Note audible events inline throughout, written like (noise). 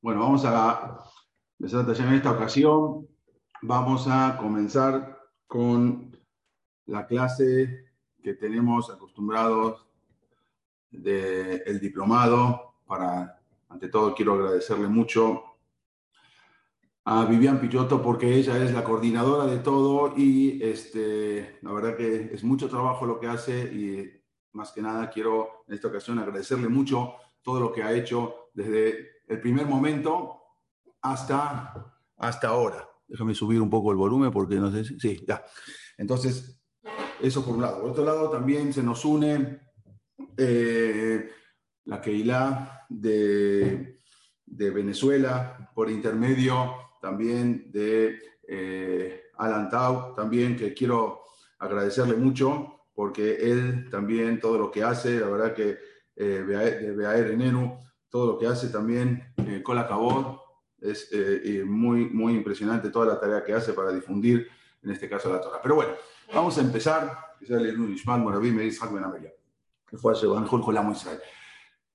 Bueno, vamos a empezar en esta ocasión. Vamos a comenzar con la clase que tenemos acostumbrados del diplomado. Para, ante todo, quiero agradecerle mucho a Vivian Pichotto porque ella es la coordinadora de todo y este, la verdad que es mucho trabajo lo que hace y más que nada quiero en esta ocasión agradecerle mucho todo lo que ha hecho desde el primer momento hasta, hasta ahora. Déjame subir un poco el volumen porque no sé si... Sí, ya. Entonces, eso por un lado. Por otro lado, también se nos une eh, la Keilah de, de Venezuela por intermedio también de eh, Alan Tau, también que quiero agradecerle mucho porque él también todo lo que hace, la verdad que eh, de Beaer todo lo que hace también eh, con la Cabot, es eh, muy, muy impresionante toda la tarea que hace para difundir, en este caso, la Torah. Pero bueno, vamos a empezar.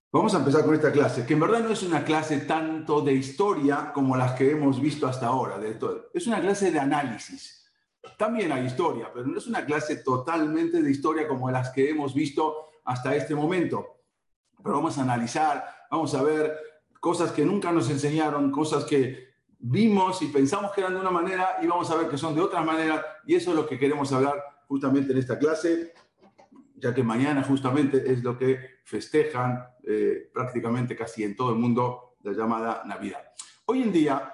Vamos a empezar con esta clase, que en verdad no es una clase tanto de historia como las que hemos visto hasta ahora. De todo. Es una clase de análisis. También hay historia, pero no es una clase totalmente de historia como las que hemos visto hasta este momento. Pero vamos a analizar, vamos a ver cosas que nunca nos enseñaron, cosas que vimos y pensamos que eran de una manera y vamos a ver que son de otra manera. Y eso es lo que queremos hablar justamente en esta clase ya que mañana justamente es lo que festejan eh, prácticamente casi en todo el mundo la llamada Navidad. Hoy en día,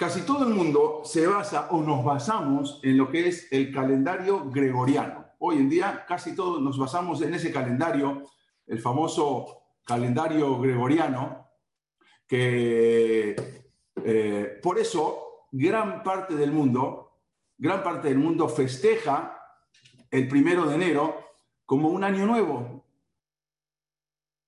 casi todo el mundo se basa o nos basamos en lo que es el calendario gregoriano. Hoy en día, casi todos nos basamos en ese calendario, el famoso calendario gregoriano, que eh, por eso gran parte del mundo, gran parte del mundo festeja el primero de enero como un año nuevo.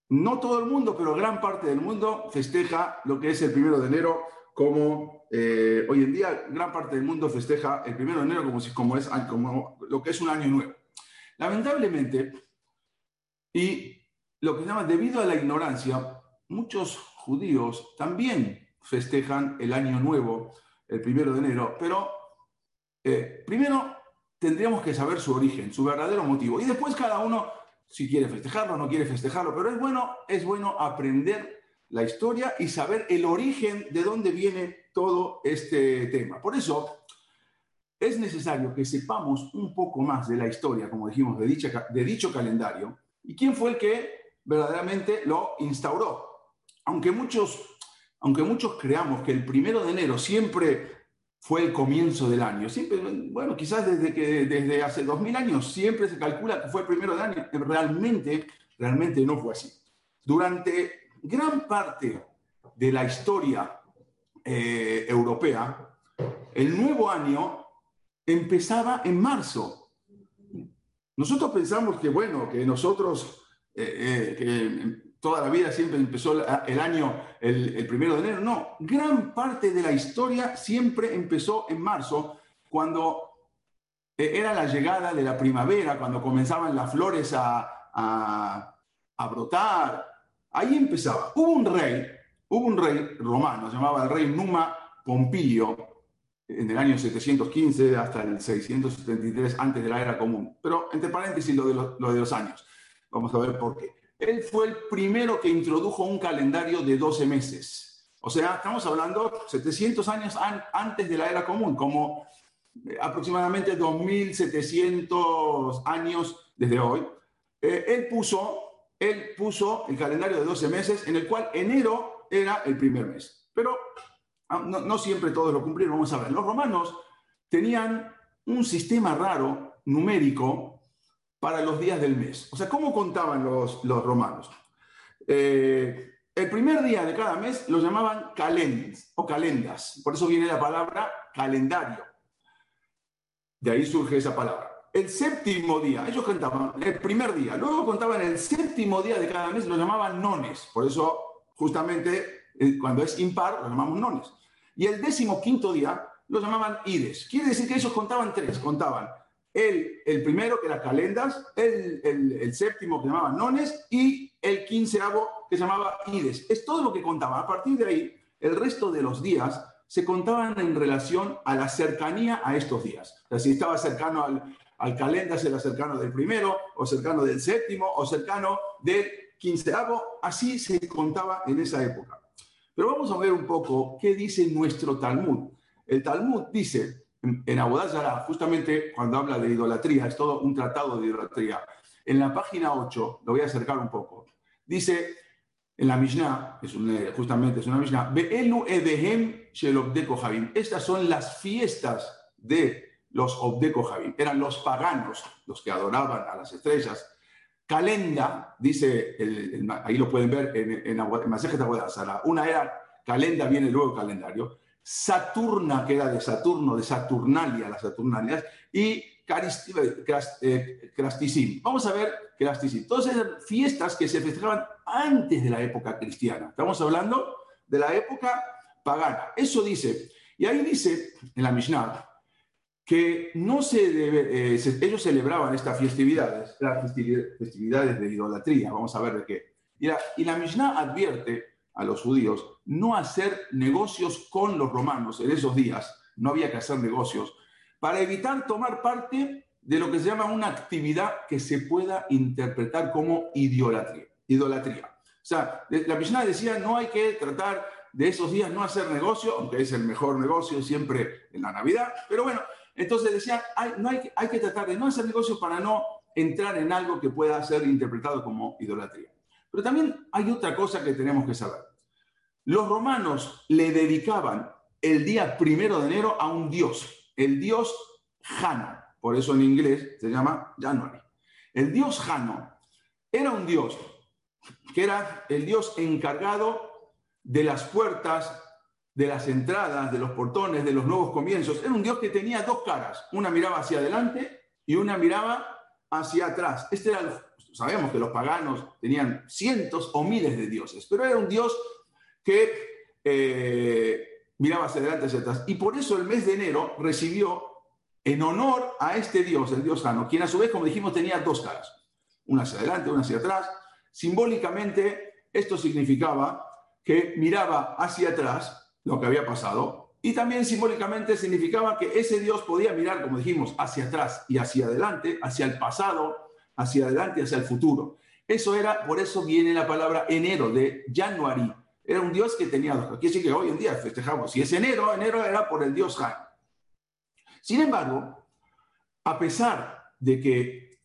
No todo el mundo, pero gran parte del mundo festeja lo que es el primero de enero como eh, hoy en día gran parte del mundo festeja el primero de enero como, es, como lo que es un año nuevo. Lamentablemente, y lo que se llama debido a la ignorancia, muchos judíos también festejan el año nuevo, el primero de enero, pero eh, primero tendríamos que saber su origen, su verdadero motivo. Y después cada uno, si quiere festejarlo no quiere festejarlo, pero es bueno, es bueno aprender la historia y saber el origen de dónde viene todo este tema. Por eso es necesario que sepamos un poco más de la historia, como dijimos, de, dicha, de dicho calendario y quién fue el que verdaderamente lo instauró. Aunque muchos, aunque muchos creamos que el primero de enero siempre fue el comienzo del año. Siempre, bueno, quizás desde, que, desde hace dos mil años siempre se calcula que fue el primero de año. Realmente, realmente no fue así. Durante gran parte de la historia eh, europea, el nuevo año empezaba en marzo. Nosotros pensamos que, bueno, que nosotros, eh, eh, que toda la vida siempre empezó el año el, primero de enero. No, gran parte de la historia siempre empezó en marzo, cuando era la llegada de la primavera, cuando comenzaban las flores a, brotar. Ahí empezaba. Hubo un rey, hubo un rey romano, se llamaba el rey Numa Pompilio, en el año 715 hasta el 673 antes de la era común. Pero entre paréntesis lo de lo de los años. Vamos a ver por qué. Él fue el primero que introdujo un calendario de 12 meses. O sea, estamos hablando 700 años antes de la era común, como eh, aproximadamente 2700 años desde hoy. Eh, él, puso, él puso el calendario de 12 meses en el cual enero era el primer mes. Pero ah, no, siempre todos lo cumplieron. Vamos a ver, los romanos tenían un sistema raro numérico para los días del mes. O sea, ¿cómo contaban los, romanos? Eh, el primer día de cada mes lo llamaban calendis o calendas. Por eso viene la palabra calendario. De ahí surge esa palabra. El séptimo día, ellos contaban el primer día, luego contaban el séptimo día de cada mes, lo llamaban nones. Por eso, justamente, eh, cuando es impar, lo llamamos nones. Y el décimo quinto día lo llamaban ides. Quiere decir que ellos contaban tres, contaban el, el primero, que era calendas, el, el, séptimo, que se llamaba nones, y el quinceavo, que llamaba ides. Es todo lo que contaba. A partir de ahí, el resto de los días se contaban en relación a la cercanía a estos días. O si estaba cercano al, al calendas, era cercano del primero, o cercano del séptimo, o cercano del quinceavo. Así se contaba en esa época. Pero vamos a ver un poco qué dice nuestro Talmud. El Talmud dice en Abodazara, justamente cuando habla de idolatría, es todo un tratado de idolatría. En la página 8, lo voy a acercar un poco, dice en la Mishnah, es justamente es una Mishnah, edehem Estas son las fiestas de los Obdeko Javim. Eran los paganos los que adoraban a las estrellas. Calenda, dice, ahí lo pueden ver en, en, en Una era, Calenda viene luego calendario. Saturna, que era de Saturno, de Saturnalia, las Saturnalias, y Crastisim. Eh, Vamos a ver Crastisim. Todas esas fiestas que se festejaban antes de la época cristiana. Estamos hablando de la época pagana. Eso dice. Y ahí dice en la Mishnah que no se debe, eh, ellos celebraban estas festividades, las festividades de idolatría. Vamos a ver de qué. Y la, y la Mishnah advierte a los judíos no hacer negocios con los romanos en esos días, no había que hacer negocios, para evitar tomar parte de lo que se llama una actividad que se pueda interpretar como idolatría. idolatría. O sea, la Mishnah decía, no hay que tratar de esos días no hacer negocio, aunque es el mejor negocio siempre en la Navidad, pero bueno, entonces decía, hay, no hay, que tratar de no hacer negocio para no entrar en algo que pueda ser interpretado como idolatría. Pero también hay otra cosa que tenemos que saber. Los romanos le dedicaban el día primero de enero a un dios, el dios Jano, por eso en inglés se llama January. El dios Jano era un dios que era el dios encargado de las puertas, de las entradas, de los portones, de los nuevos comienzos. Era un dios que tenía dos caras, una miraba hacia adelante y una miraba hacia atrás. Este era sabemos que los paganos tenían cientos o miles de dioses, pero era un dios que eh, miraba hacia adelante, hacia atrás. Y por eso el mes de enero recibió en honor a este dios, el dios Jano, quien a su vez, como dijimos, tenía dos caras, una hacia adelante, una hacia atrás. Simbólicamente, esto significaba que miraba hacia atrás lo que había pasado y también simbólicamente significaba que ese dios podía mirar, como dijimos, hacia atrás y hacia adelante, hacia el pasado, hacia adelante y hacia el futuro. Eso era, por eso viene la palabra enero de January. Era un dios que tenía dos. Quiere decir que hoy en día festejamos. Si es enero, enero era por el dios Han. Sin embargo, a pesar de que,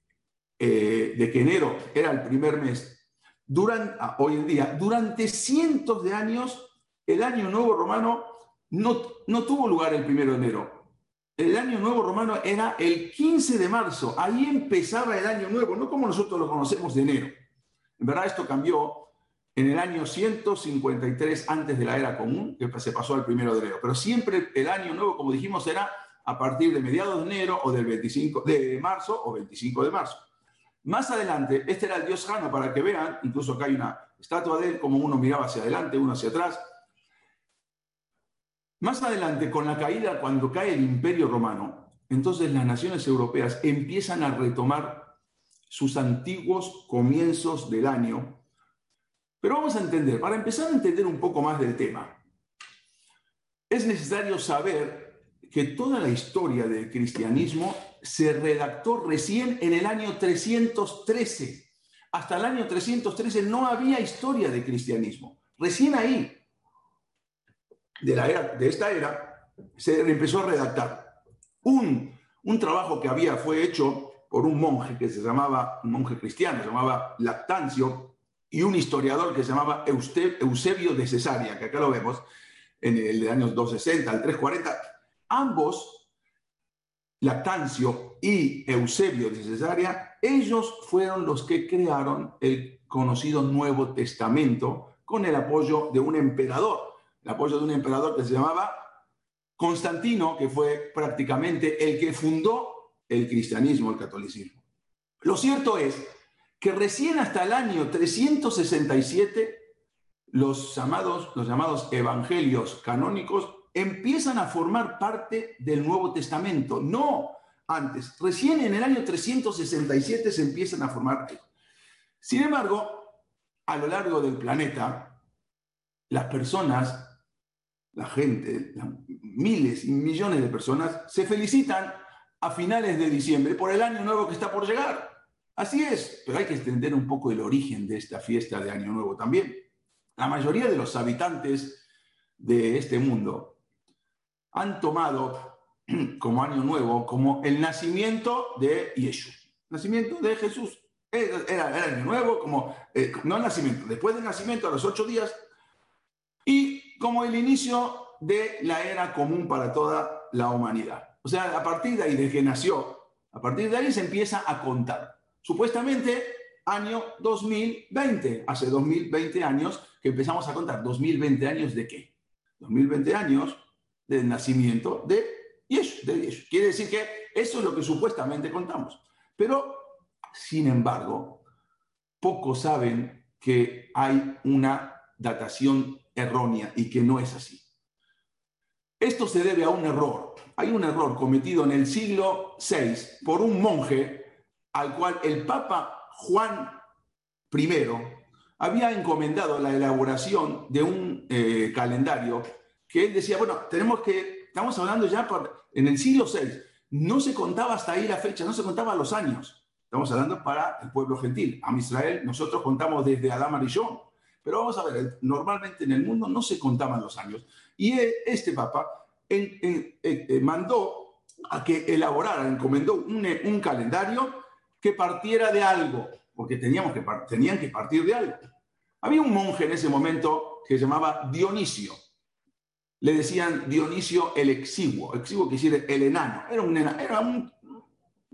eh, de que enero era el primer mes, durante, ah, hoy en día, durante cientos de años, el año nuevo romano no, no tuvo lugar el primero de enero el año nuevo romano era el 15 de marzo. Ahí empezaba el año nuevo, no como nosotros lo conocemos de enero. En verdad esto cambió en el año 153 antes de la era común, que se pasó al primero de enero. Pero siempre el año nuevo, como dijimos, era a partir de mediados de enero o del 25 de marzo o 25 de marzo. Más adelante, este era el dios Jano, para que vean, incluso acá hay una estatua de él, como uno miraba hacia adelante, uno hacia atrás. Más adelante, con la caída, cuando cae el imperio romano, entonces las naciones europeas empiezan a retomar sus antiguos comienzos del año. Pero vamos a entender, para empezar a entender un poco más del tema, es necesario saber que toda la historia del cristianismo se redactó recién en el año 313. Hasta el año 313 no había historia de cristianismo. Recién ahí de, esta era, se empezó a redactar. Un, un trabajo que había fue hecho por un monje que se llamaba, un monje cristiano, se llamaba Lactancio, y un historiador que se llamaba Eusebio de Cesarea, que acá lo vemos, en el de años 260 al 340. Ambos, Lactancio y Eusebio de Cesarea, ellos fueron los que crearon el conocido Nuevo Testamento con el apoyo de un emperador el apoyo de un emperador que se llamaba Constantino, que fue prácticamente el que fundó el cristianismo, el catolicismo. Lo cierto es que recién hasta el año 367 los llamados, los llamados evangelios canónicos empiezan a formar parte del Nuevo Testamento. No antes. Recién en el año 367 se empiezan a formar. Sin embargo, a lo largo del planeta, las personas, la gente, miles y millones de personas, se felicitan a finales de diciembre por el año nuevo que está por llegar. Así es, pero hay que entender un poco el origen de esta fiesta de Año Nuevo también. La mayoría de los habitantes de este mundo han tomado (clears throat) como Año Nuevo como el nacimiento de Yeshua, nacimiento de Jesús. Era, el Año Nuevo, como, eh, no el nacimiento, después del nacimiento, a los ocho días, y como el inicio de la era común para toda la humanidad. O sea, a partir de ahí, de que nació, a partir de ahí se empieza a contar supuestamente año 2020, hace 2020 años que empezamos a contar. ¿2020 años de qué? 2020 años del nacimiento de Yeshua, de Quiere decir que eso es lo que supuestamente contamos. Pero, sin embargo, pocos saben que hay una datación errónea y que no es así. Esto se debe a un error. Hay un error cometido en el siglo VI por un monje al cual el Papa Juan I había encomendado la elaboración de un eh, calendario que él decía, bueno, tenemos que, estamos hablando ya por, en el siglo VI, no se contaba hasta ahí la fecha, no se contaba los años. Estamos hablando para el pueblo gentil. A Israel nosotros contamos desde Adán John. Pero vamos a ver, normalmente en el mundo no se contaban los años. Y este papa eh, mandó a que elaborara, encomendó un, un calendario que partiera de algo, porque teníamos que, tenían que partir de algo. Había un monje en ese momento que se llamaba Dionisio. Le decían Dionisio el exiguo. Exiguo decir el enano. Era un, era un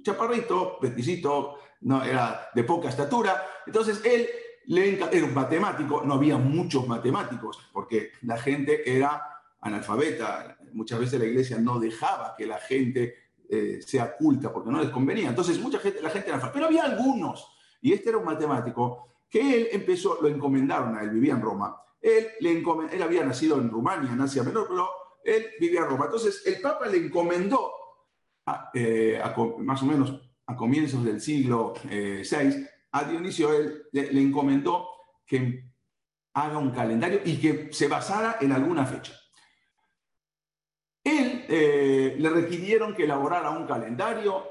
chaparrito, peticito, no, era de poca estatura. Entonces él le, era un matemático. No había muchos matemáticos porque la gente era analfabeta. Muchas veces la iglesia no dejaba que la gente eh, sea culta porque no les convenía. Entonces, mucha gente, la gente era pero había algunos, y este era un matemático, que él empezó, lo encomendaron a él, vivía en Roma. Él, le él había nacido en Rumania, en Asia Menor, pero él vivía en Roma. Entonces, el Papa le encomendó, eh, más o menos a comienzos del siglo VI, eh, a Dionisio, le encomendó que haga un calendario y que se basara en alguna fecha. Él eh, le requirieron que elaborara un calendario,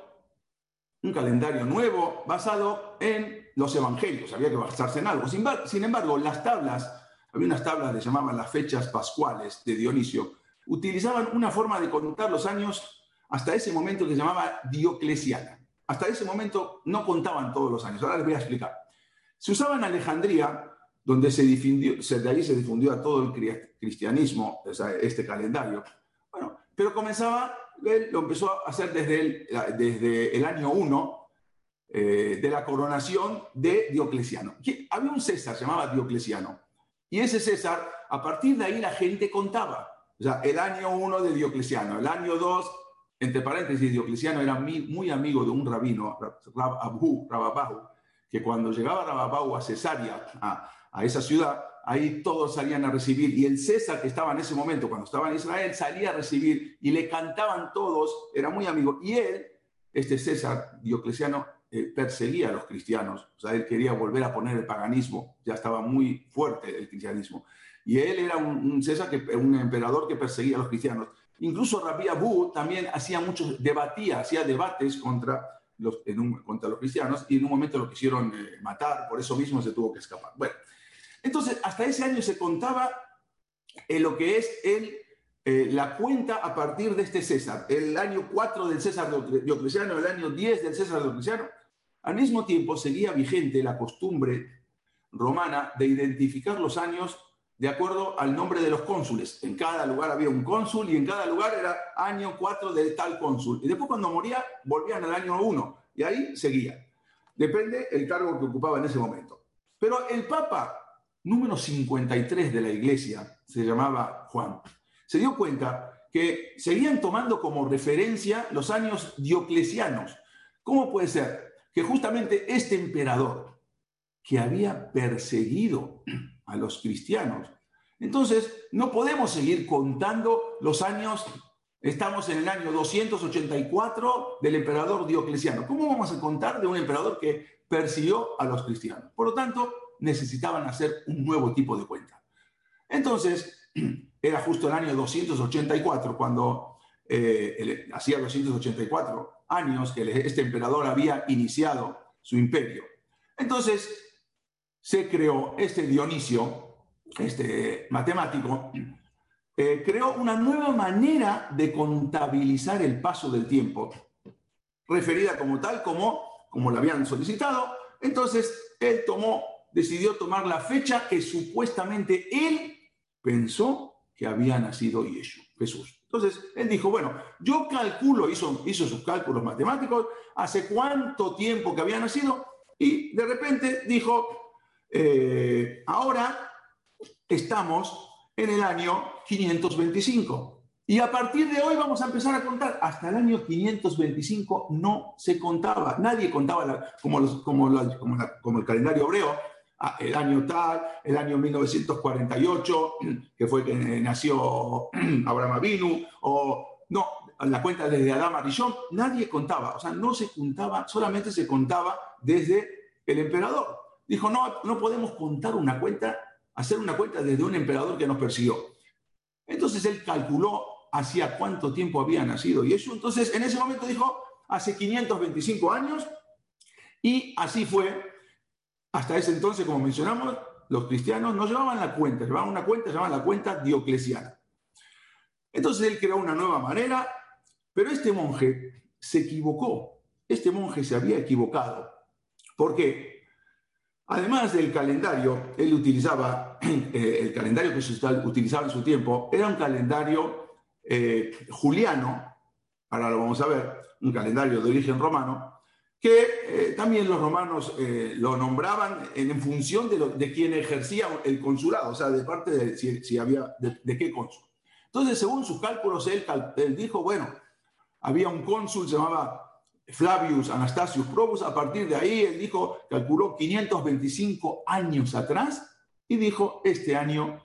un calendario nuevo basado en los evangelios, había que basarse en algo. Sin, embargo, las tablas, había unas tablas que llamaban las fechas pascuales de Dionisio, utilizaban una forma de contar los años hasta ese momento que se llamaba dioclesiana. Hasta ese momento no contaban todos los años. Ahora les voy a explicar. Se usaba en Alejandría, donde se difundió, de ahí se difundió a todo el cristianismo, este calendario pero comenzaba, lo empezó a hacer desde el, desde el año 1 eh, de la coronación de Diocleciano. Había un César, se llamaba Diocleciano, y ese César, a partir de ahí la gente contaba. O sea, el año 1 de Diocleciano, el año 2, entre paréntesis, Diocleciano era muy, amigo de un rabino, Rab Abu, Rababahu, que cuando llegaba Rababahu a Cesarea, a, esa ciudad, ahí todos salían a recibir. Y el César, que estaba en ese momento, cuando estaba en Israel, salía a recibir y le cantaban todos, era muy amigo. Y él, este César Diocleciano, eh, perseguía a los cristianos. O sea, él quería volver a poner el paganismo, ya estaba muy fuerte el cristianismo. Y él era un, César, que, un emperador que perseguía a los cristianos. Incluso Rabbi Abu también hacía muchos, debatía, hacía debates contra los, contra los cristianos y en un momento lo quisieron eh, matar, por eso mismo se tuvo que escapar. Bueno, entonces, hasta ese año se contaba eh, lo que es el, eh, la cuenta a partir de este César, el año 4 del César Diocleciano, el año 10 del César Diocleciano. Al mismo tiempo seguía vigente la costumbre romana de identificar los años de acuerdo al nombre de los cónsules. En cada lugar había un cónsul y en cada lugar era año 4 de tal cónsul. Y después cuando moría volvían al año 1 y ahí seguía. Depende el cargo que ocupaba en ese momento. Pero el Papa número 53 de la iglesia, se llamaba Juan, se dio cuenta que seguían tomando como referencia los años dioclesianos. ¿Cómo puede ser que justamente este emperador que había perseguido a los cristianos, entonces no podemos seguir contando los años Estamos en el año 284 del emperador Diocleciano. ¿Cómo vamos a contar de un emperador que persiguió a los cristianos? Por lo tanto, necesitaban hacer un nuevo tipo de cuenta. Entonces, (clears throat) era justo el año 284 cuando eh, hacía 284 años que este emperador había iniciado su imperio. Entonces, se creó este Dionisio, este matemático, eh, creó una nueva manera de contabilizar el paso del tiempo, referida como tal, como, como la habían solicitado. Entonces, él tomó, decidió tomar la fecha que supuestamente él pensó que había nacido Jesús. Entonces, él dijo, bueno, yo calculo, hizo, hizo sus cálculos matemáticos, hace cuánto tiempo que había nacido, y de repente dijo, eh, ahora estamos en el año 525. Y a partir de hoy vamos a empezar a contar. Hasta el año 525 no se contaba. Nadie contaba como, el calendario hebreo. Ah, el año tal, el año 1948, (clears throat) que fue que nació (clears throat) Abraham Avinu, o no, la cuenta desde Adán Arishon, nadie contaba, o sea, no se contaba, solamente se contaba desde el emperador. Dijo, no, no podemos contar una cuenta hacer una cuenta desde un emperador que nos persiguió. Entonces él calculó hacía cuánto tiempo había nacido y eso. Entonces en ese momento dijo, hace 525 años, y así fue. Hasta ese entonces, como mencionamos, los cristianos no llevaban la cuenta, llevaban una cuenta, llevaban la cuenta dioclesiana. Entonces él creó una nueva manera, pero este monje se equivocó. Este monje se había equivocado. ¿Por qué? Además del calendario, él utilizaba, (clears throat) eh, el calendario que se utilizaba en su tiempo, era un calendario eh, juliano, ahora lo vamos a ver, un calendario de origen romano, que eh, también los romanos lo nombraban en, función de, de, quien ejercía el consulado, o sea, de parte de si, había, de, qué cónsul. Entonces, según sus cálculos, él, él dijo, bueno, había un cónsul, se llamaba Flavius Anastasius Probus, a partir de ahí él dijo, calculó 525 años atrás y dijo, este año,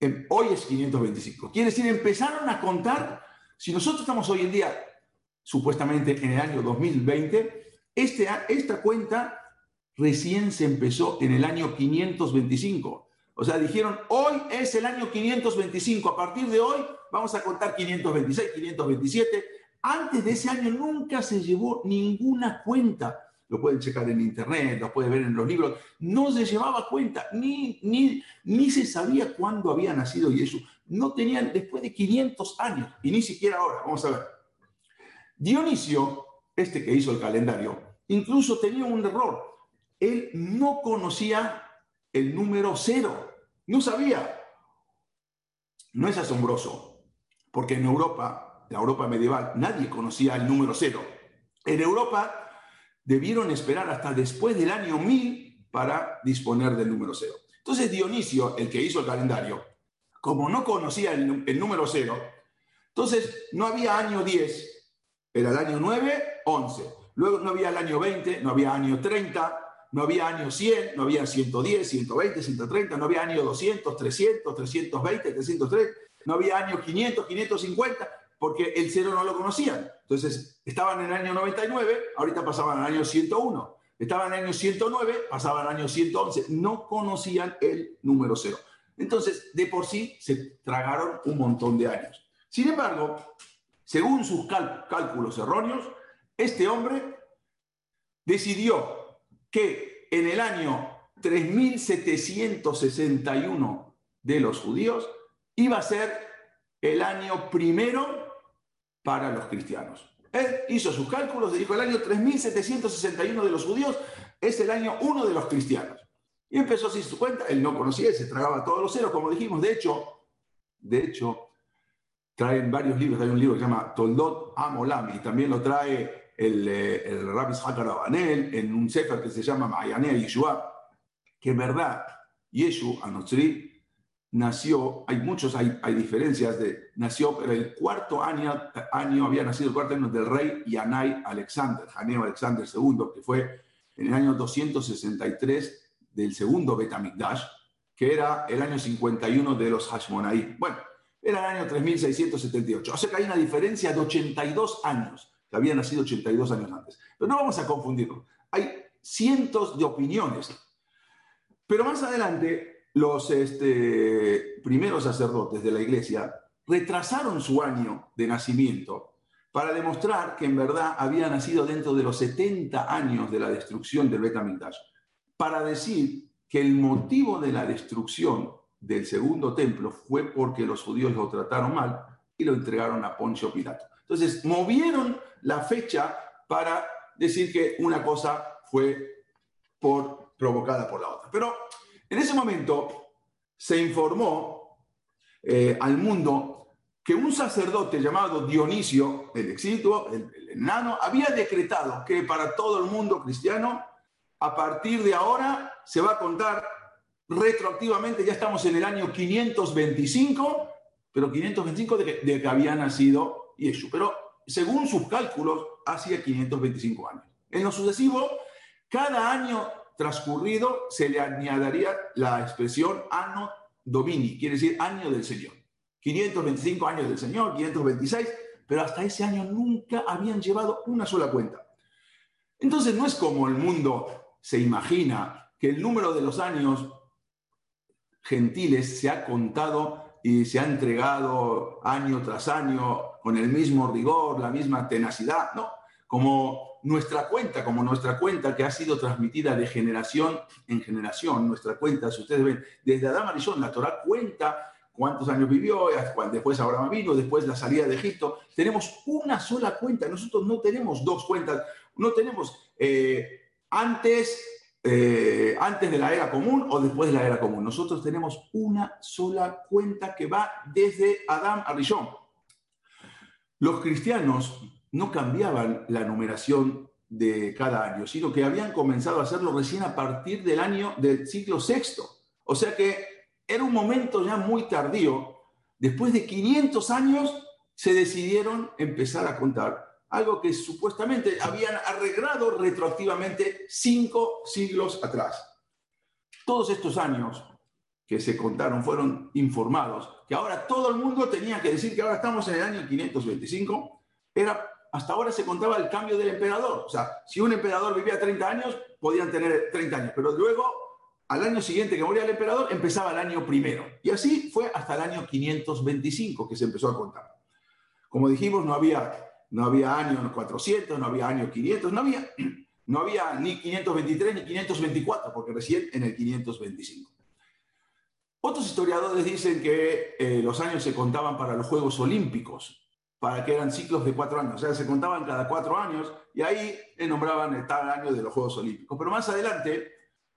em, hoy es 525. Quiere decir, empezaron a contar, si nosotros estamos hoy en día, supuestamente en el año 2020, este, esta cuenta recién se empezó en el año 525. O sea, dijeron, hoy es el año 525, a partir de hoy vamos a contar 526, 527, antes de ese año nunca se llevó ninguna cuenta. Lo pueden checar en internet, lo pueden ver en los libros. No se llevaba cuenta, ni, ni, ni se sabía cuándo había nacido Jesús. No tenían después de 500 años, y ni siquiera ahora. Vamos a ver. Dionisio, este que hizo el calendario, incluso tenía un error. Él no conocía el número cero. No sabía. No es asombroso, porque en Europa la Europa medieval, nadie conocía el número cero. En Europa debieron esperar hasta después del año 1000 para disponer del número cero. Entonces Dionisio, el que hizo el calendario, como no conocía el, número cero, entonces no había año 10, era el año 9, 11. Luego no había el año 20, no había año 30, no había año 100, no había 110, 120, 130, no había año 200, 300, 320, 303, no había año 500, 550 porque el cero no lo conocían. Entonces, estaban en el año 99, ahorita pasaban al año 101. Estaban en el año 109, pasaban al año 111. No conocían el número cero. Entonces, de por sí, se tragaron un montón de años. Sin embargo, según sus cálculos erróneos, este hombre decidió que en el año 3761 de los judíos iba a ser el año primero para los cristianos. Él hizo sus cálculos y dijo, el año 3761 de los judíos es el año 1 de los cristianos. Y empezó así su cuenta, él no conocía, se tragaba todos los ceros, como dijimos. De hecho, de hecho, traen varios libros, hay un libro que se llama Toldot Amolam, y también lo trae el, eh, el Rabbi Hakarabanel en un sefer que se llama Mayanea Yeshua, que en verdad, Yeshu Anotzri nació, hay muchos, hay, hay diferencias de, nació, pero el cuarto año, año había nacido el cuarto año del rey Yanai Alexander, Janeo Alexander II, que fue en el año 263 del segundo Betamikdash, que era el año 51 de los Hashmonaí. Bueno, era el año 3678. O sea que hay una diferencia de 82 años, que había nacido 82 años antes. Pero no vamos a confundirlo. Hay cientos de opiniones. Pero más adelante, los este, primeros sacerdotes de la iglesia retrasaron su año de nacimiento para demostrar que en verdad había nacido dentro de los 70 años de la destrucción del Betamigdash, para decir que el motivo de la destrucción del segundo templo fue porque los judíos lo trataron mal y lo entregaron a Poncio Pilato. Entonces, movieron la fecha para decir que una cosa fue por, provocada por la otra. Pero en ese momento se informó eh, al mundo que un sacerdote llamado Dionisio, el exituo, el, el, enano, había decretado que para todo el mundo cristiano, a partir de ahora se va a contar retroactivamente, ya estamos en el año 525, pero 525 de que, de que había nacido Yeshua. Pero según sus cálculos, hacía 525 años. En lo sucesivo, cada año transcurrido se le añadiría la expresión anno domini, quiere decir año del Señor. 525 años del Señor, 526, pero hasta ese año nunca habían llevado una sola cuenta. Entonces no es como el mundo se imagina que el número de los años gentiles se ha contado y se ha entregado año tras año con el mismo rigor, la misma tenacidad, no, como nuestra cuenta, como nuestra cuenta que ha sido transmitida de generación en generación, nuestra cuenta, si ustedes ven, desde Adán Arishon, la Torah cuenta cuántos años vivió, después Abraham vino, después la salida de Egipto. Tenemos una sola cuenta, nosotros no tenemos dos cuentas, no tenemos eh, antes, eh, antes de la era común o después de la era común. Nosotros tenemos una sola cuenta que va desde Adán a Rishon. Los cristianos no cambiaban la numeración de cada año, sino que habían comenzado a hacerlo recién a partir del año del siglo sexto. O sea que era un momento ya muy tardío. Después de 500 años se decidieron empezar a contar algo que supuestamente habían arreglado retroactivamente cinco siglos atrás. Todos estos años que se contaron fueron informados, que ahora todo el mundo tenía que decir que ahora estamos en el año 525, era, hasta ahora se contaba el cambio del emperador, o sea, si un emperador vivía 30 años, podían tener 30 años, pero luego al año siguiente que moría el emperador, empezaba el año primero. Y así fue hasta el año 525 que se empezó a contar. Como dijimos, no había, no había año 400, no había año 500, no había, (clears throat) no había ni 523 ni 524, porque recién en el 525. Otros historiadores dicen que eh, los años se contaban para los Juegos Olímpicos, para que eran ciclos de cuatro años, o sea, se contaban cada cuatro años y ahí nombraban el tal año de los Juegos Olímpicos. Pero más adelante,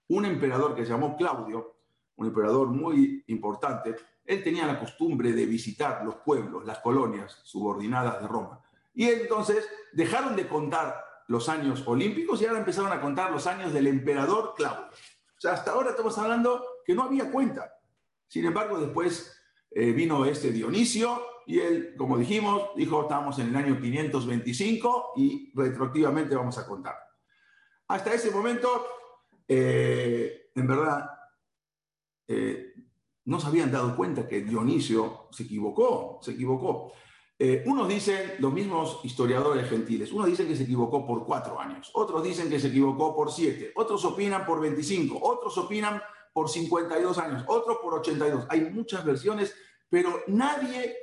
un emperador que se llamó Claudio, un emperador muy importante, él tenía la costumbre de visitar los pueblos, las colonias subordinadas de Roma. Y entonces dejaron de contar los años olímpicos y ahora empezaron a contar los años del emperador Claudio. O sea, hasta ahora estamos hablando que no había cuenta. Sin embargo, después eh, vino este Dionisio y él, como dijimos, dijo, estamos en el año 525 y retroactivamente vamos a contar. Hasta ese momento eh, en verdad, eh, no se habían dado cuenta que Dionisio se equivocó, se equivocó. Eh, unos dicen, los mismos historiadores gentiles, unos dicen que se equivocó por cuatro años, otros dicen que se equivocó por siete, otros opinan por 25, otros opinan por 52 años, otros por 82. Hay muchas versiones, pero nadie,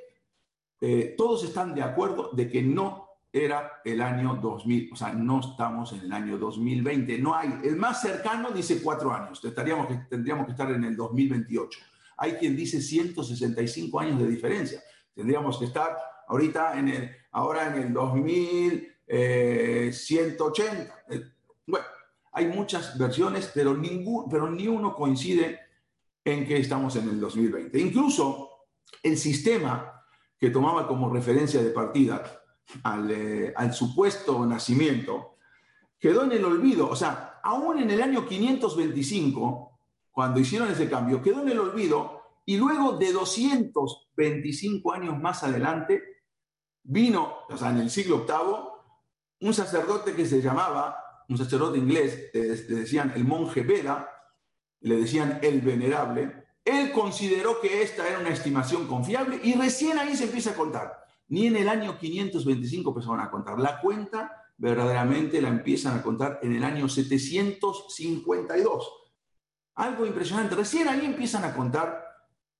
todos están de acuerdo de que no era el año 2000, o sea, no estamos en el año 2020, no hay, el más cercano dice cuatro años, tendríamos que estar en el 2028. Hay quien dice 165 años de diferencia, tendríamos que estar ahorita en el, ahora en el 2180. Eh, bueno, hay muchas versiones, pero, ningún, pero ni uno coincide en que estamos en el 2020. Incluso el sistema que tomaba como referencia de partida eh, al, supuesto nacimiento, quedó en el olvido. O sea, aún en el año 525, cuando hicieron ese cambio, quedó en el olvido y luego de 225 años más adelante, vino, o sea, en el siglo VIII, un sacerdote que se llamaba, un sacerdote inglés, le decían el monje Vera, le decían el venerable, él consideró que esta era una estimación confiable y recién ahí se empieza a contar. Ni en el año 525 empezaron a contar. La cuenta verdaderamente la empiezan a contar en el año 752. Algo impresionante. Recién ahí empiezan a contar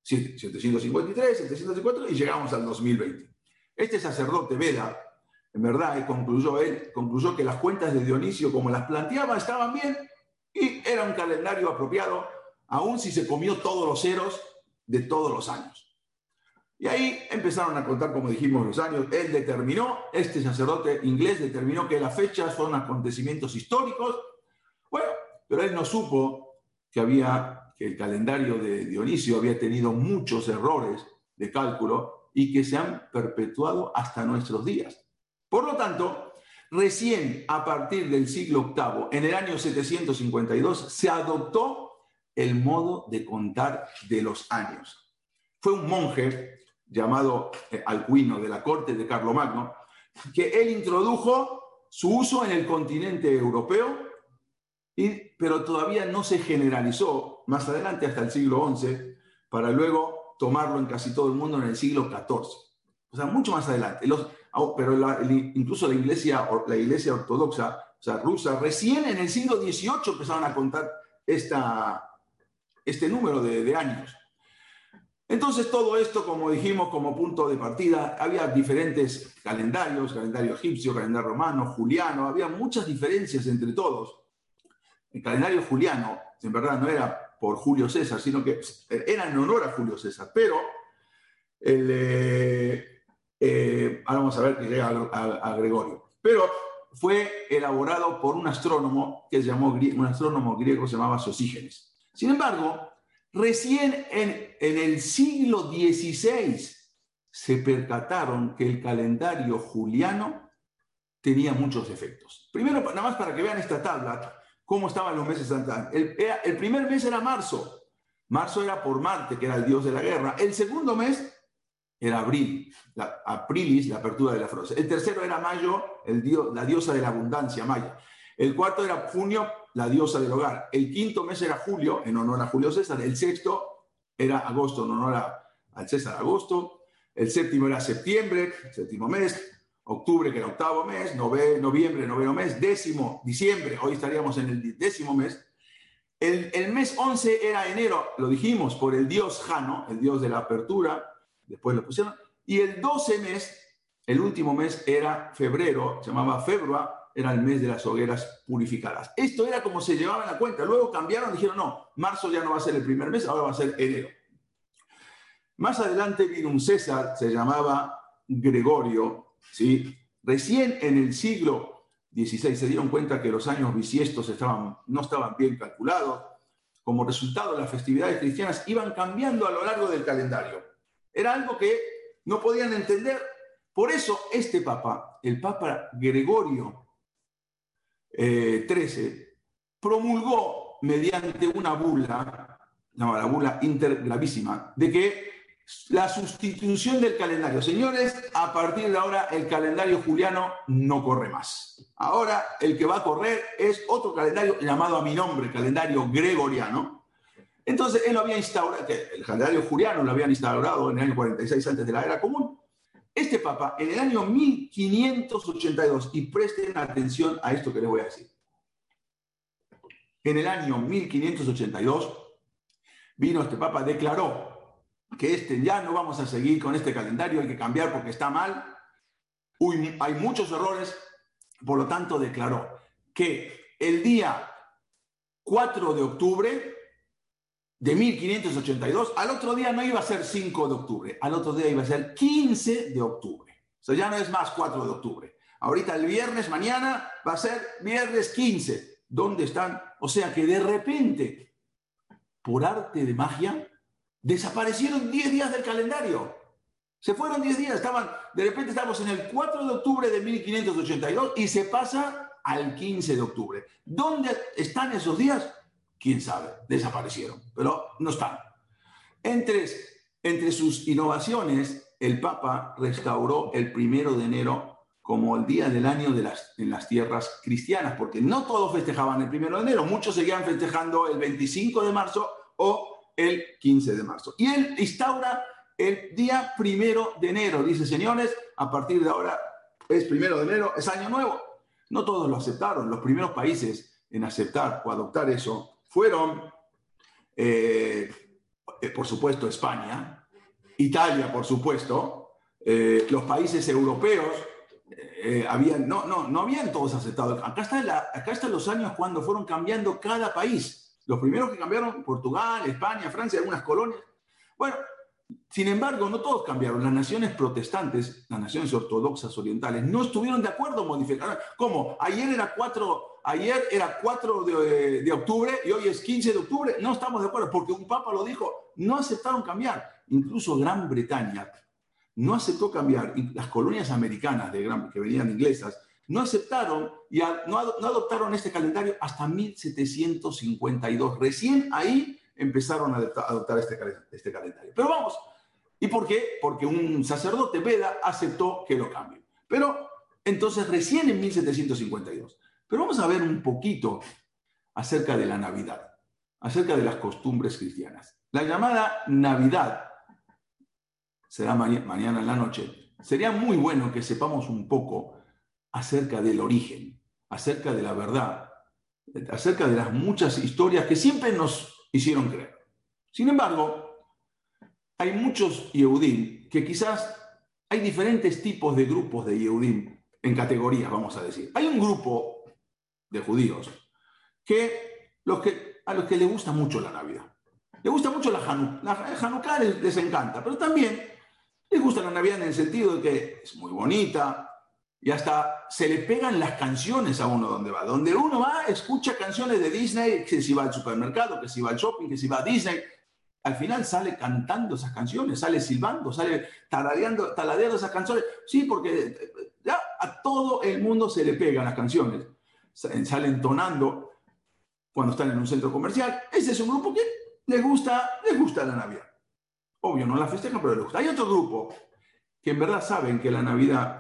753, 754 y llegamos al 2020. Este sacerdote Veda, en verdad, concluyó, él concluyó que las cuentas de Dionisio, como las planteaba, estaban bien y era un calendario apropiado, aun si se comió todos los ceros de todos los años. Y ahí empezaron a contar, como dijimos, los años. Él determinó, este sacerdote inglés determinó que las fechas son acontecimientos históricos. Bueno, pero él no supo que había, que el calendario de Dionisio había tenido muchos errores de cálculo y que se han perpetuado hasta nuestros días. Por lo tanto, recién a partir del siglo VIII, en el año 752, se adoptó el modo de contar de los años. Fue un monje llamado eh, Alcuino de la corte de Carlomagno, que él introdujo su uso en el continente europeo, y, pero todavía no se generalizó más adelante hasta el siglo XI, para luego tomarlo en casi todo el mundo en el siglo XIV. O sea, mucho más adelante. Los, pero incluso la iglesia, la iglesia ortodoxa, o sea, rusa, recién en el siglo XVIII empezaron a contar esta, este número de, años. Entonces todo esto, como dijimos, como punto de partida, había diferentes calendarios, calendario egipcio, calendario romano, juliano, había muchas diferencias entre todos. El calendario juliano, en verdad, no era por Julio César, sino que era en honor a Julio César, pero eh, eh, ahora vamos a ver que llega a, Gregorio, pero fue elaborado por un astrónomo que se llamó, un astrónomo griego se llamaba Sosígenes. Sin embargo, Recién en, el siglo XVI se percataron que el calendario juliano tenía muchos efectos. Primero, nada más para que vean esta tabla, cómo estaban los meses antes. El, primer mes era marzo. Marzo era por Marte, que era el dios de la guerra. El segundo mes era abril, la, aprilis, la apertura de la flores. El tercero era mayo, el dios, la diosa de la abundancia, maya. El cuarto era junio, la diosa del hogar. El quinto mes era julio, en honor a Julio César. El sexto era agosto, en honor al César Agosto. El séptimo era septiembre, séptimo mes. Octubre, que era octavo mes. noviembre, noveno mes. Décimo, diciembre, hoy estaríamos en el décimo mes. El, el, mes once era enero, lo dijimos, por el dios Jano, el dios de la apertura. Después lo pusieron. Y el doce mes, el último mes era febrero, se llamaba February era el mes de las hogueras purificadas. Esto era como se llevaba la cuenta. Luego cambiaron, dijeron, no, marzo ya no va a ser el primer mes, ahora va a ser enero. Más adelante vino un César, se llamaba Gregorio, ¿sí? Recién en el siglo XVI se dieron cuenta que los años bisiestos no estaban bien calculados. Como resultado, las festividades cristianas iban cambiando a lo largo del calendario. Era algo que no podían entender. Por eso este papa, el papa Gregorio 13, eh, promulgó mediante una bula, la bula intergravísima, de que la sustitución del calendario. Señores, a partir de ahora el calendario juliano no corre más. Ahora el que va a correr es otro calendario llamado a mi nombre, calendario gregoriano. Entonces él lo había instaurado, el calendario juliano lo habían instaurado en el año 46 antes de la era común. Este papa, en el año 1582, y presten atención a esto que les voy a decir. En el año 1582, vino este papa, declaró que este, ya no vamos a seguir con este calendario, hay que cambiar porque está mal. hay muchos errores, por lo tanto declaró que el día 4 de octubre de 1582, al otro día no iba a ser 5 de octubre, al otro día iba a ser 15 de octubre. O sea, ya no es más 4 de octubre. Ahorita el viernes, mañana, va a ser viernes 15. ¿Dónde están? O sea que de repente, por arte de magia, desaparecieron 10 días del calendario. Se fueron 10 días, estaban, de repente estamos en el 4 de octubre de 1582 y se pasa al 15 de octubre. ¿Dónde están esos días? Quién sabe, desaparecieron, pero no están. Entre, entre sus innovaciones, el Papa restauró el primero de enero como el día del año de las, en las tierras cristianas, porque no todos festejaban el primero de enero, muchos seguían festejando el 25 de marzo o el 15 de marzo. Y él instaura el día primero de enero. Dice, señores, a partir de ahora es primero de enero, es año nuevo. No todos lo aceptaron. Los primeros países en aceptar o adoptar eso fueron, eh, eh, por supuesto, España, Italia, por supuesto, eh, los países europeos. habían, no, no, no habían todos aceptado. Acá, está acá están los años cuando fueron cambiando cada país. Los primeros que cambiaron, Portugal, España, Francia, algunas colonias. Bueno, sin embargo, no todos cambiaron. Las naciones protestantes, las naciones ortodoxas orientales, no estuvieron de acuerdo en modificar. ¿Cómo? Ayer era 4, ayer era 4 de, octubre y hoy es 15 de octubre. No estamos de acuerdo porque un papa lo dijo. No aceptaron cambiar. Incluso Gran Bretaña no aceptó cambiar. Y las colonias americanas de Gran, que venían inglesas no aceptaron y no adoptaron este calendario hasta 1752. Recién ahí empezaron a adoptar este, este calendario. Pero vamos, ¿y por qué? Porque un sacerdote Veda aceptó que lo cambie. Pero entonces recién en 1752. Pero vamos a ver un poquito acerca de la Navidad, acerca de las costumbres cristianas. La llamada Navidad será mañana en la noche. Sería muy bueno que sepamos un poco acerca del origen, acerca de la verdad, acerca de las muchas historias que siempre nos hicieron creer. Sin embargo, hay muchos Yehudim que quizás hay diferentes tipos de grupos de Yehudim en categorías, vamos a decir. Hay un grupo de judíos que, los que a los que les gusta mucho la Navidad. Les gusta mucho la Hanukkah. La Hanukkah les, les encanta, pero también les gusta la Navidad en el sentido de que es muy bonita, y hasta se le pegan las canciones a uno donde va. Donde uno va, escucha canciones de Disney, que si va al supermercado, que si va al shopping, que si va a Disney. Al final sale cantando esas canciones, sale silbando, sale taradeando, taladeando esas canciones. Sí, porque ya a todo el mundo se le pegan las canciones. Sale entonando cuando están en un centro comercial. Ese es un grupo que les gusta, les gusta la Navidad. Obvio, no la festejan, pero les gusta. Hay otro grupo que en verdad saben que la Navidad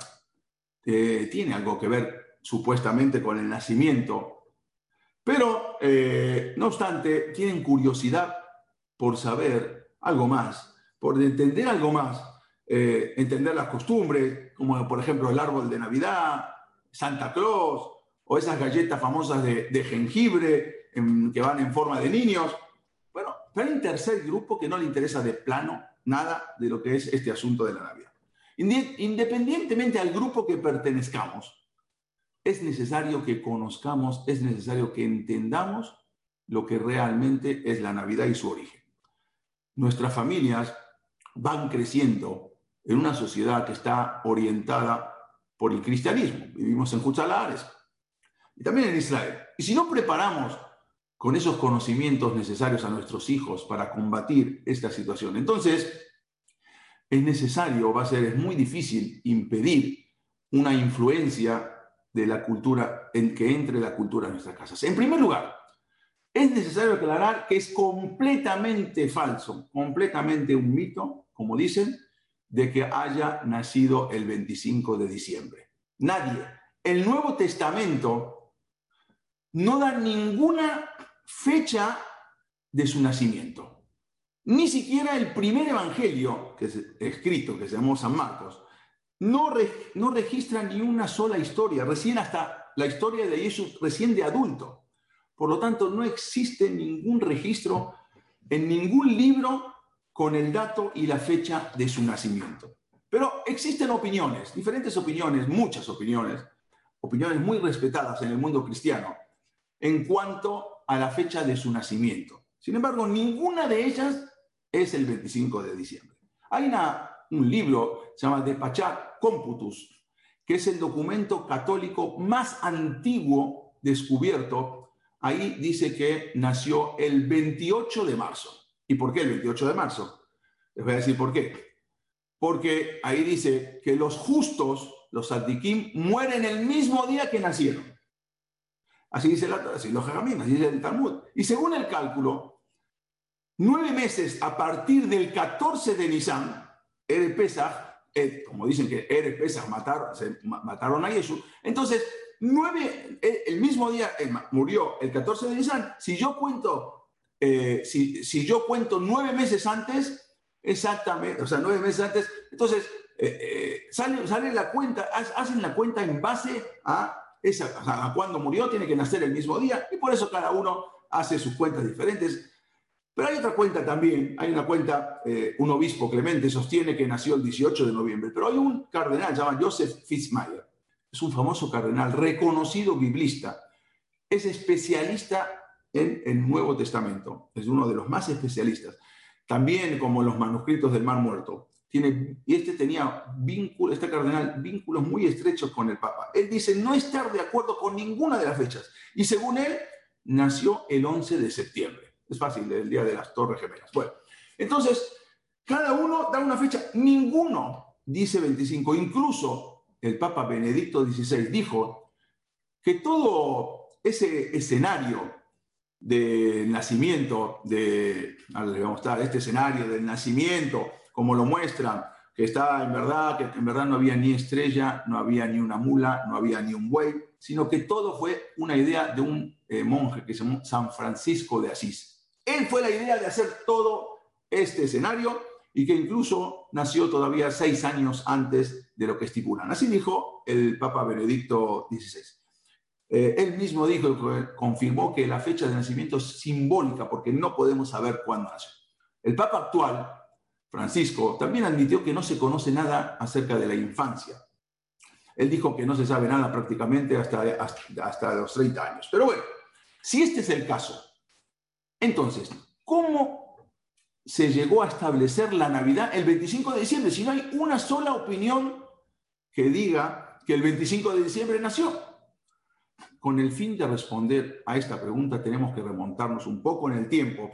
eh, tiene algo que ver supuestamente con el nacimiento, pero eh, no obstante tienen curiosidad por saber algo más, por entender algo más, eh, entender las costumbres, como por ejemplo el árbol de Navidad, Santa Claus, o esas galletas famosas de, jengibre que van en forma de niños. Bueno, pero hay un tercer grupo que no le interesa de plano nada de lo que es este asunto de la Navidad. Independientemente al grupo que pertenezcamos, es necesario que conozcamos, es necesario que entendamos lo que realmente es la Navidad y su origen. Nuestras familias van creciendo en una sociedad que está orientada por el cristianismo. Vivimos en Juchalares y también en Israel. Y si no preparamos con esos conocimientos necesarios a nuestros hijos para combatir esta situación, entonces es necesario, va a ser, es muy difícil impedir una influencia de la cultura, en que entre la cultura en nuestras casas. En primer lugar, es necesario aclarar que es completamente falso, completamente un mito, como dicen, de que haya nacido el 25 de diciembre. Nadie. El Nuevo Testamento no da ninguna fecha de su nacimiento. Ni siquiera el primer evangelio que es escrito, que se llamó San Marcos, no, no registra ni una sola historia, recién hasta la historia de Jesús, recién de adulto. Por lo tanto, no existe ningún registro en ningún libro con el dato y la fecha de su nacimiento. Pero existen opiniones, diferentes opiniones, muchas opiniones, opiniones muy respetadas en el mundo cristiano en cuanto a la fecha de su nacimiento. Sin embargo, ninguna de ellas es el 25 de diciembre. Hay un libro, se llama De Pachat Computus, que es el documento católico más antiguo descubierto. Ahí dice que nació el 28 de marzo. ¿Y por qué el 28 de marzo? Les voy a decir por qué. Porque ahí dice que los justos, los sadikim, mueren el mismo día que nacieron. Así dice la, así los así dice el Talmud. Y según el cálculo, Nueve meses a partir del 14 de Nisan, Ere Pesach, eh, como dicen que Ere Pesach mataron, a Jesús. Entonces, nueve, eh, el mismo día murió el 14 de Nisan. Si yo cuento eh, si, si, yo cuento nueve meses antes, exactamente, o sea, nueve meses antes, entonces eh, eh, sale, sale, la cuenta, hacen la cuenta en base a, esa, a cuando murió, tiene que nacer el mismo día, y por eso cada uno hace sus cuentas diferentes. Pero hay otra cuenta también, hay una cuenta, un obispo Clemente sostiene que nació el 18 de noviembre, pero hay un cardenal llamado Joseph Fitzmayer, es un famoso cardenal, reconocido biblista, es especialista en el Nuevo Testamento, es uno de los más especialistas, también como los manuscritos del Mar Muerto. Y este tenía vínculo, este cardenal, vínculos muy estrechos con el Papa. Él dice no estar de acuerdo con ninguna de las fechas. Y según él, nació el 11 de septiembre. Es fácil, el día de las Torres Gemelas. Bueno, entonces, cada uno da una fecha. Ninguno dice 25. Incluso el Papa Benedicto XVI dijo que todo ese escenario del nacimiento, de, vamos a este escenario del nacimiento, como lo muestran, que está en verdad, que en verdad no había ni estrella, no había ni una mula, no había ni un buey, sino que todo fue una idea de un eh, monje que se llamó San Francisco de Asís. Él fue la idea de hacer todo este escenario y que incluso nació todavía seis años antes de lo que estipulan. Así dijo el Papa Benedicto XVI. Eh, él mismo dijo, confirmó que la fecha de nacimiento es simbólica porque no podemos saber cuándo nació. El Papa actual, Francisco, también admitió que no se conoce nada acerca de la infancia. Él dijo que no se sabe nada prácticamente hasta, hasta, los 30 años. Pero bueno, si este es el caso, entonces, ¿cómo se llegó a establecer la Navidad el 25 de diciembre si no hay una sola opinión que diga que el 25 de diciembre nació? Con el fin de responder a esta pregunta tenemos que remontarnos un poco en el tiempo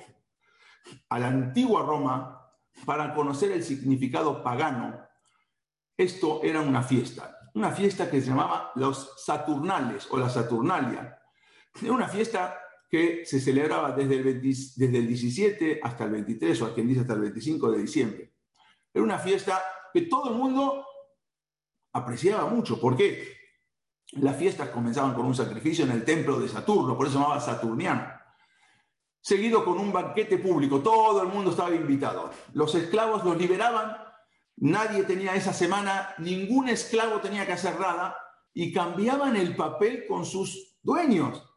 a la antigua Roma para conocer el significado pagano. Esto era una fiesta, una fiesta que se llamaba los Saturnales o la Saturnalia. Era una fiesta que se celebraba desde el, desde el 17 hasta el 23 o a quien dice hasta el 25 de diciembre. Era una fiesta que todo el mundo apreciaba mucho. ¿Por qué? Las fiestas comenzaban con un sacrificio en el templo de Saturno, por eso se llamaba Saturniano. Seguido con un banquete público, todo el mundo estaba invitado. Los esclavos los liberaban, nadie tenía esa semana, ningún esclavo tenía que hacer nada y cambiaban el papel con sus dueños.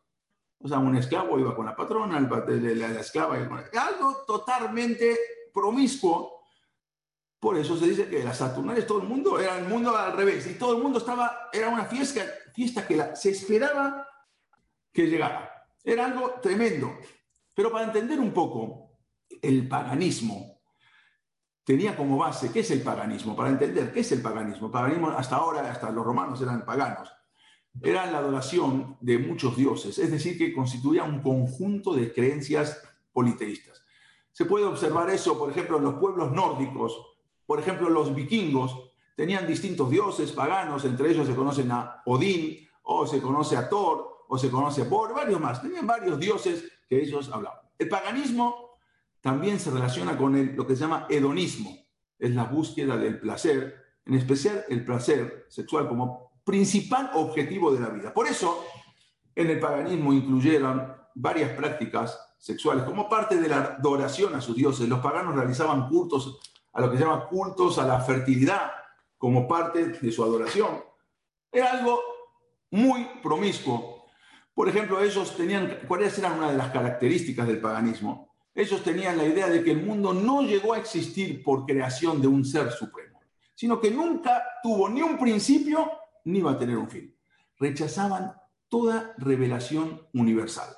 O sea, un esclavo iba con la patrona, la, esclava iba con... Algo totalmente promiscuo por eso se dice que las Saturnales, todo el mundo era el mundo al revés y todo el mundo estaba, era una fiesta, fiesta que se esperaba que llegara. Era algo tremendo. Pero para entender un poco el paganismo, tenía como base, ¿qué es el paganismo? Para entender, ¿qué es el paganismo? Paganismo hasta ahora, hasta los romanos eran paganos. Era la adoración de muchos dioses, es decir, que constituía un conjunto de creencias politeístas. Se puede observar eso, por ejemplo, en los pueblos nórdicos, por ejemplo, los vikingos tenían distintos dioses paganos, entre ellos se conocen a Odín, o se conoce a Thor, o se conoce a Bor, varios más. Tenían varios dioses que ellos hablaban. El paganismo también se relaciona con lo que se llama hedonismo, es la búsqueda del placer, en especial el placer sexual como principal objetivo de la vida. Por eso, en el paganismo incluyeron varias prácticas sexuales como parte de la adoración a sus dioses. Los paganos realizaban cultos a lo que se llama cultos a la fertilidad como parte de su adoración. Era algo muy promiscuo. Por ejemplo, ellos tenían, ¿cuáles eran una de las características del paganismo? Ellos tenían la idea de que el mundo no llegó a existir por creación de un ser supremo, sino que nunca tuvo ni un principio ni va a tener un fin. Rechazaban toda revelación universal.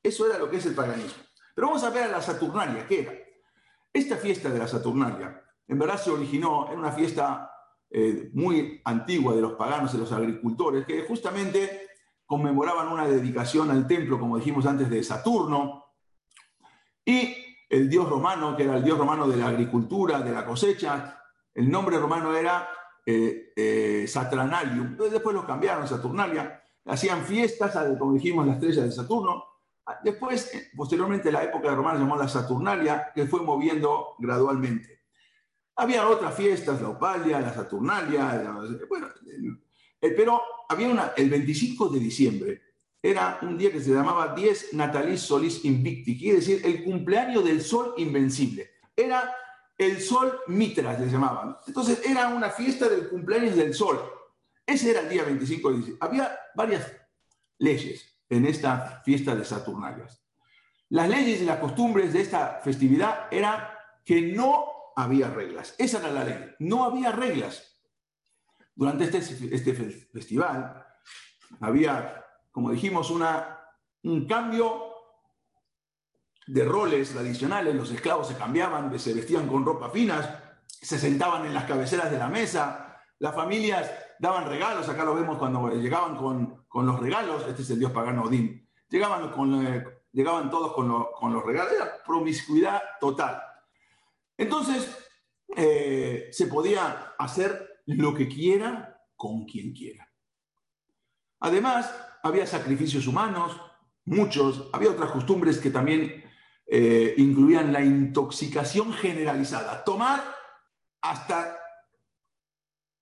Eso era lo que es el paganismo. Pero vamos a ver a la Saturnalia, ¿qué era? Esta fiesta de la Saturnalia en verdad se originó en una fiesta eh, muy antigua de los paganos y los agricultores, que justamente conmemoraban una dedicación al templo, como dijimos antes, de Saturno, y el dios romano, que era el dios romano de la agricultura, de la cosecha, el nombre romano era eh, eh, después lo cambiaron, Saturnalia, hacían fiestas, como dijimos, la estrella de Saturno, después, posteriormente, la época romana se llamó la Saturnalia, que fue moviendo gradualmente. Había otras fiestas, la Opalia, la Saturnalia, bueno, pero había una, el 25 de diciembre era un día que se llamaba 10 Natalis Solis Invicti, quiere decir el cumpleaños del sol invencible. Era el sol Mitra, se llamaban. Entonces era una fiesta del cumpleaños del sol. Ese era el día 25 de diciembre. Había varias leyes en esta fiesta de Saturnalias. Las leyes y las costumbres de esta festividad era que no había reglas. Esa era la ley. No había reglas. Durante este, este festival había, como dijimos, una, un cambio de roles tradicionales. Los esclavos se cambiaban, se vestían con ropa finas, se sentaban en las cabeceras de la mesa. Las familias daban regalos. Acá lo vemos cuando llegaban con, con los regalos. Este es el dios pagano Odín. Llegaban, con, eh, llegaban todos con, con los regalos. Era promiscuidad total. Entonces, eh, se podía hacer lo que quiera con quien quiera. Además, había sacrificios humanos, muchos, había otras costumbres que también eh, incluían la intoxicación generalizada, tomar hasta,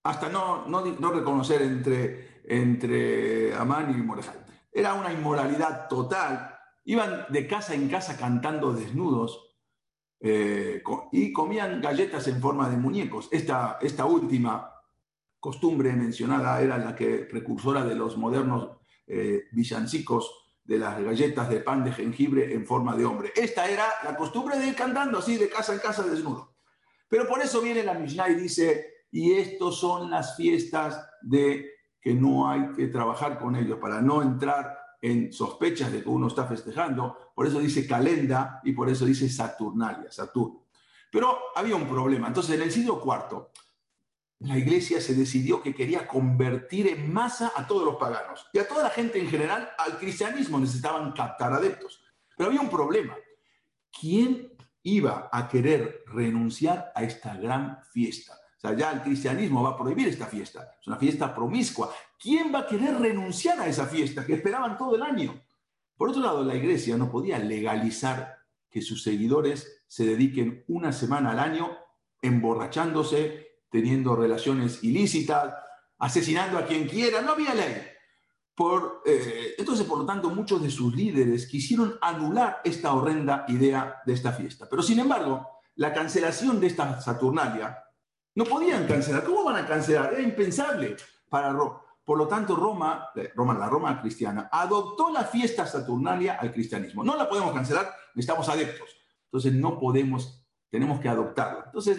hasta no, no, reconocer entre, entre Amán y Mordejai. Era una inmoralidad total. Iban de casa en casa cantando desnudos, eh, y comían galletas en forma de muñecos. Esta, esta última costumbre mencionada era la que precursora de los modernos eh, villancicos de las galletas de pan de jengibre en forma de hombre. Esta era la costumbre de ir cantando así de casa en casa desnudo. Pero por eso viene la Mishnah y dice, y estos son las fiestas de que no hay que trabajar con ellos para no entrar en sospechas de que uno está festejando, por eso dice calenda y por eso dice Saturnalia, Saturno. Pero había un problema. Entonces, en el siglo IV, la iglesia se decidió que quería convertir en masa a todos los paganos y a toda la gente en general al cristianismo. Necesitaban captar adeptos. Pero había un problema. ¿Quién iba a querer renunciar a esta gran fiesta? O sea, ya el cristianismo va a prohibir esta fiesta. Es una fiesta promiscua. ¿Quién va a querer renunciar a esa fiesta que esperaban todo el año? Por otro lado, la iglesia no podía legalizar que sus seguidores se dediquen una semana al año emborrachándose, teniendo relaciones ilícitas, asesinando a quien quiera. No había ley. Por, eh, entonces, por lo tanto, muchos de sus líderes quisieron anular esta horrenda idea de esta fiesta. Pero, sin embargo, la cancelación de esta Saturnalia no podían cancelar. ¿Cómo van a cancelar? Era impensable para Roma. Por lo tanto, Roma, Roma, la Roma cristiana, adoptó la fiesta saturnalia al cristianismo. No la podemos cancelar, necesitamos adeptos. Entonces no podemos, tenemos que adoptarla. Entonces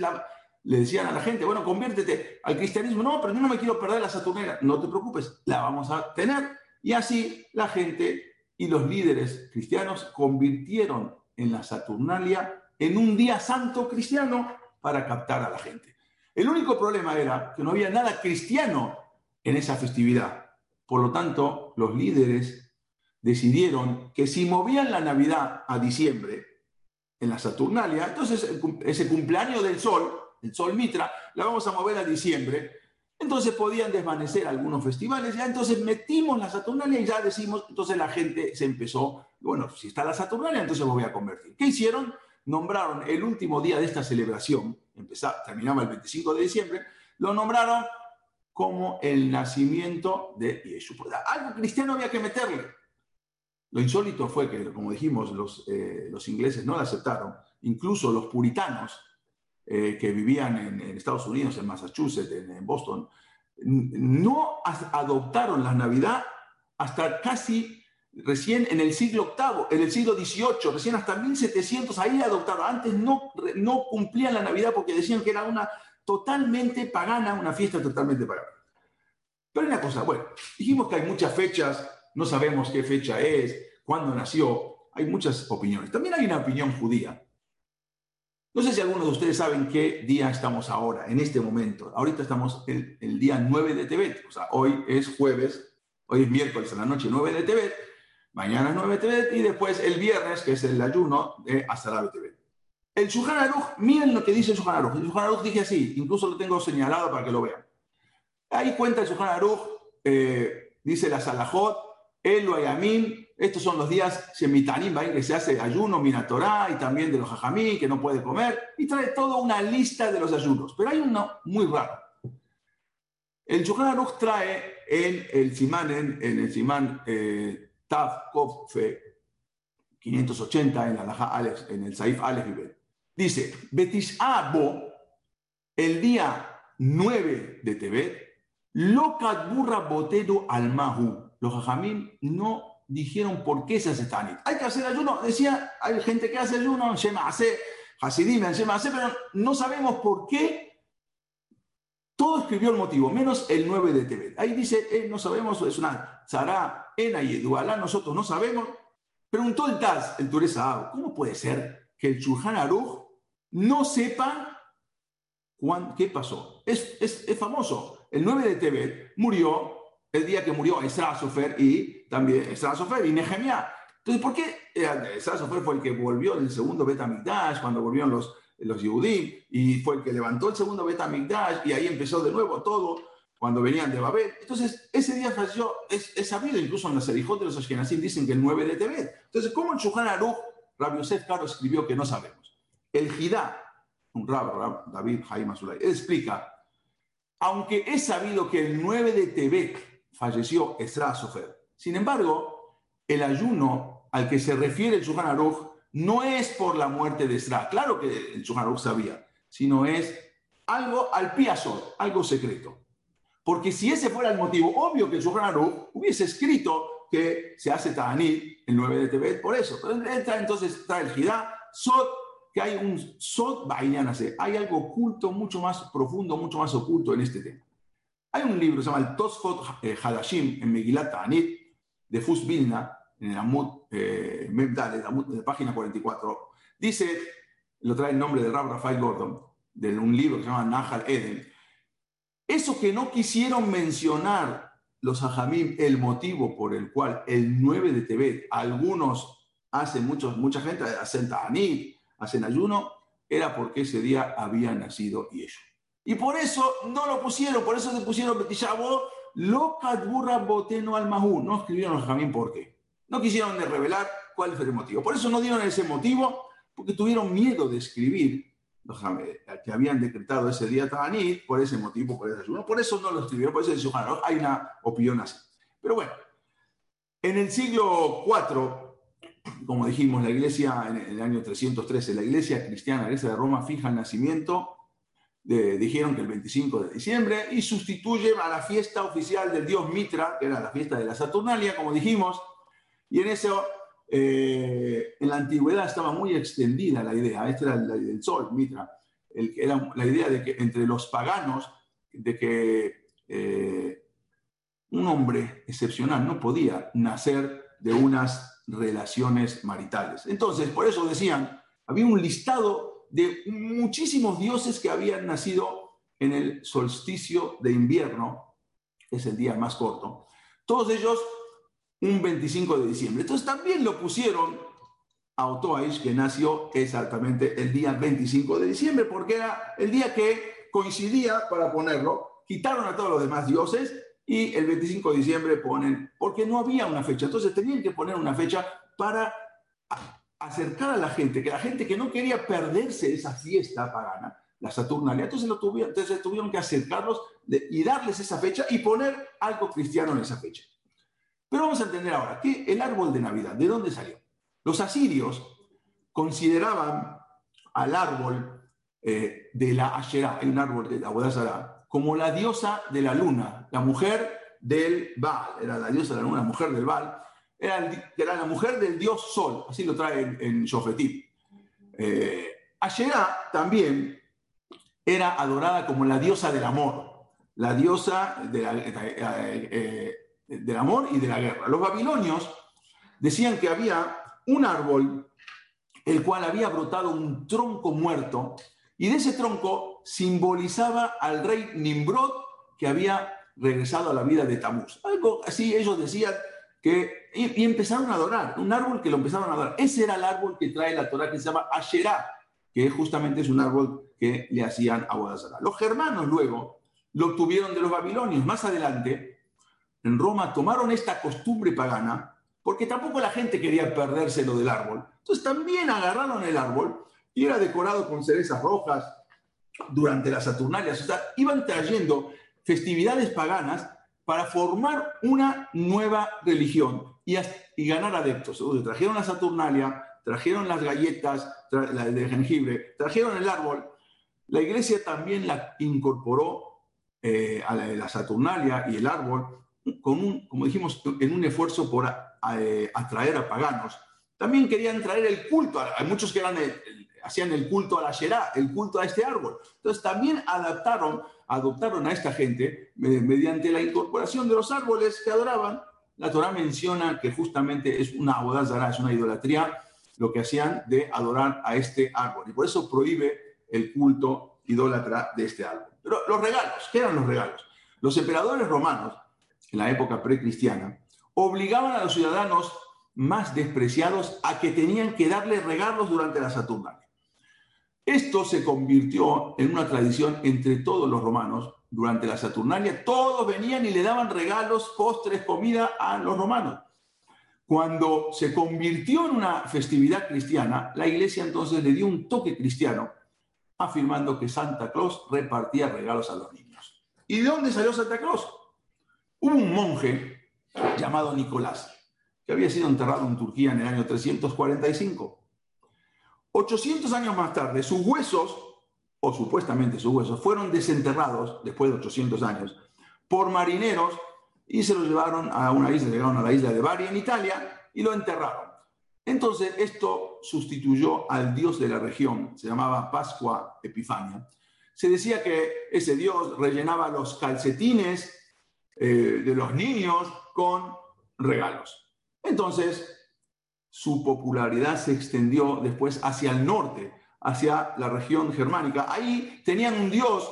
le decían a la gente, bueno, conviértete al cristianismo. No, pero yo no me quiero perder la Saturnalia. No te preocupes, la vamos a tener. Y así la gente y los líderes cristianos convirtieron en la Saturnalia en un día santo cristiano para captar a la gente. El único problema era que no había nada cristiano en esa festividad. Por lo tanto, los líderes decidieron que si movían la Navidad a diciembre, en la Saturnalia, entonces ese cumpleaños del Sol, el Sol Mitra, la vamos a mover a diciembre. Entonces podían desvanecer algunos festivales, ya entonces metimos la Saturnalia y ya decimos, entonces la gente se empezó, bueno, si está la Saturnalia, entonces me voy a convertir. ¿Qué hicieron? Nombraron el último día de esta celebración, terminaba el 25 de diciembre, lo nombraron como el nacimiento de Yeshua. Algo cristiano había que meterle. Lo insólito fue que, como dijimos, los, eh, ingleses no lo aceptaron. Incluso los puritanos eh, que vivían en, Estados Unidos, en Massachusetts, en, Boston, no adoptaron la Navidad hasta casi recién en el siglo VIII, en el siglo XVIII, recién hasta 1700, ahí adoptaron. Antes no, no cumplían la Navidad porque decían que era una totalmente pagana, una fiesta totalmente pagana. Pero una cosa, bueno, dijimos que hay muchas fechas, no sabemos qué fecha es, cuándo nació, hay muchas opiniones. También hay una opinión judía. No sé si algunos de ustedes saben qué día estamos ahora, en este momento. Ahorita estamos el, el día 9 de Tebet, o sea, hoy es jueves, hoy es miércoles a la noche 9 de Tebet, mañana es 9 de Tebet y después el viernes, que es el ayuno de Asarab de Tebet. El Shulchan Aruch, miren lo que dice el Shulchan Aruch. El Shulchan Aruch dice así, incluso lo tengo señalado para que lo vean. Ahí cuenta el Shulchan Aruch, eh, dice la Salahot, el Yamin, estos son los días Shemitanim, que se hace ayuno, Minatorá, y también de los Jajamí, que no puede comer, y trae toda una lista de los ayunos. Pero hay uno muy raro. El Shulchan Aruch trae en el Simán, en, el Simán eh, Tav Fe 580 en, la, en el Saif Alex Dice, Betis Abo, el día 9 de Tebet, Locat burra botedo al mahu. Los hajamim no dijeron por qué se hace tanit. Hay que hacer ayuno. Decía, hay gente que hace ayuno, Shema hace, Hasidim, Shema hace, pero no sabemos por qué. Todo escribió el motivo, menos el 9 de Tebet. Ahí dice, eh, no sabemos, es una Zara, Ena y Edualá, nosotros no sabemos. Preguntó el Taz, el Turesa ¿cómo puede ser que el Shulchan Aruch no sepa qué pasó? Es, es, es famoso. El 9 de Tebet murió el día que murió Esra Sofer y también Esra y Nehemiah. Entonces, ¿por qué Esra Sofer fue el que volvió del segundo Betamigdash, cuando volvieron los, los Yehudim, y fue el que levantó el segundo Betamigdash, y ahí empezó de nuevo todo, cuando venían de Babel. Entonces, ese día falleció, es, sabido, incluso en los Serijot de los Ashkenazim dicen que el 9 de Tebet. Entonces, ¿cómo en Shulchan Aruch, Rabbi Yosef Caro escribió que no sabemos? El Jidá, un Rab, David Jaim Azulay, explica aunque es sabido que el 9 de Tebet falleció Esra Sofer. Sin embargo, el ayuno al que se refiere el Shulchan Aruch no es por la muerte de Esra, claro que el Aruch sabía, sino es algo al piazón, algo secreto. Porque si ese fuera el motivo, obvio que el hubiese escrito que se hace Ta'anit el 9 de Tebet por eso. Entonces, entonces trae el Jidá, Sot que hay un Sot hay algo oculto, mucho más profundo, mucho más oculto en este tema. Hay un libro se llama el Tosfot eh, Hadashim en Megilat Ta'anit, de Fus Vilna, en el Amud eh, en la página 44. Dice, lo trae el nombre de Rab Rafael Gordon, de un libro que se llama Nahal Eden. Eso que no quisieron mencionar los ajamim, el motivo por el cual el 9 de Tebet, algunos hacen, muchos, mucha gente hacen Ta'anit, hacen ayuno, era porque ese día había nacido Yeshua. Y por eso no lo pusieron, por eso se pusieron Betishabo, lo burra boteno al. No escribieron los jamín por qué. No quisieron revelar cuál fue el motivo. Por eso no dieron ese motivo, porque tuvieron miedo de escribir que habían decretado ese día Tanit, por ese motivo, por ese ayuno. Por eso no lo escribieron, por eso hay una opinión así. Pero bueno, en el siglo IV como dijimos, la iglesia en el año 313, la iglesia cristiana, la iglesia de Roma, fija el nacimiento, dijeron que el 25 de diciembre, y sustituye a la fiesta oficial del dios Mitra, que era la fiesta de la Saturnalia, como dijimos, y en eso, eh, en la antigüedad estaba muy extendida la idea, esta era la del sol, Mitra, el, era la idea de que entre los paganos, de que eh, un hombre excepcional no podía nacer de unas relaciones maritales. Entonces, por eso decían, había un listado de muchísimos dioses que habían nacido en el solsticio de invierno, es el día más corto, todos ellos un 25 de diciembre. Entonces también lo pusieron a Otoaish, que nació exactamente el día 25 de diciembre, porque era el día que coincidía para ponerlo. Quitaron a todos los demás dioses y el 25 de diciembre ponen, porque no había una fecha, entonces tenían que poner una fecha para acercar a la gente, que la gente que no quería perderse esa fiesta pagana, la Saturnalia, entonces, lo tuvieron, entonces tuvieron que acercarlos y darles esa fecha y poner algo cristiano en esa fecha. Pero vamos a entender ahora que el árbol de Navidad, ¿de dónde salió? Los asirios consideraban al árbol eh, de la Asherah, hay un árbol de la Bodazara, como la diosa de la luna, la mujer del Baal, era la diosa de la luna, la mujer del Baal, era, era la mujer del dios Sol, así lo trae en, en Shofetim. Eh, también era adorada como la diosa del amor, la diosa eh, eh, del amor y de la guerra. Los babilonios decían que había un árbol el cual había brotado un tronco muerto y de ese tronco simbolizaba al rey Nimrod que había regresado a la vida de Tamuz. Algo así ellos decían que... Y, empezaron a adorar, un árbol que lo empezaron a adorar. Ese era el árbol que trae la Torah que se llama Asherah, que justamente es un árbol que le hacían a Bodazara. Los germanos luego lo obtuvieron de los babilonios. Más adelante, en Roma tomaron esta costumbre pagana porque tampoco la gente quería perderse lo del árbol. Entonces también agarraron el árbol y era decorado con cerezas rojas durante las Saturnalias. O sea, iban trayendo festividades paganas para formar una nueva religión. y, ganar adeptos. trajeron la Saturnalia, trajeron las galletas de jengibre, trajeron el árbol. La iglesia también la incorporó eh, a la, Saturnalia y el árbol con un, como dijimos, en un esfuerzo por eh, atraer a paganos. También querían traer el culto, hay muchos que eran hacían el culto a la Sherá, el culto a este árbol. Entonces también adaptaron, adoptaron a esta gente mediante la incorporación de los árboles que adoraban. La Torah menciona que justamente es una abodazara, es una idolatría, lo que hacían de adorar a este árbol. Y por eso prohíbe el culto idólatra de este árbol. Pero los regalos, ¿qué eran los regalos? Los emperadores romanos, en la época precristiana, obligaban a los ciudadanos más despreciados a que tenían que darle regalos durante la Saturnalia. Esto se convirtió en una tradición entre todos los romanos durante la Saturnalia. Todos venían y le daban regalos, postres, comida a los romanos. Cuando se convirtió en una festividad cristiana, la iglesia entonces le dio un toque cristiano, afirmando que Santa Claus repartía regalos a los niños. ¿Y de dónde salió Santa Claus? Hubo un monje llamado Nicolás, que había sido enterrado en Turquía en el año 345 800 años más tarde, sus huesos, o supuestamente sus huesos, fueron desenterrados, después de 800 años, por marineros y se los llevaron a una isla, llegaron a la isla de Bari en Italia y lo enterraron. Entonces, esto sustituyó al dios de la región, se llamaba Pascua Epifania. Se decía que ese dios rellenaba los calcetines eh, de los niños con regalos. Entonces, su popularidad se extendió después hacia el norte, hacia la región germánica. Ahí tenían un dios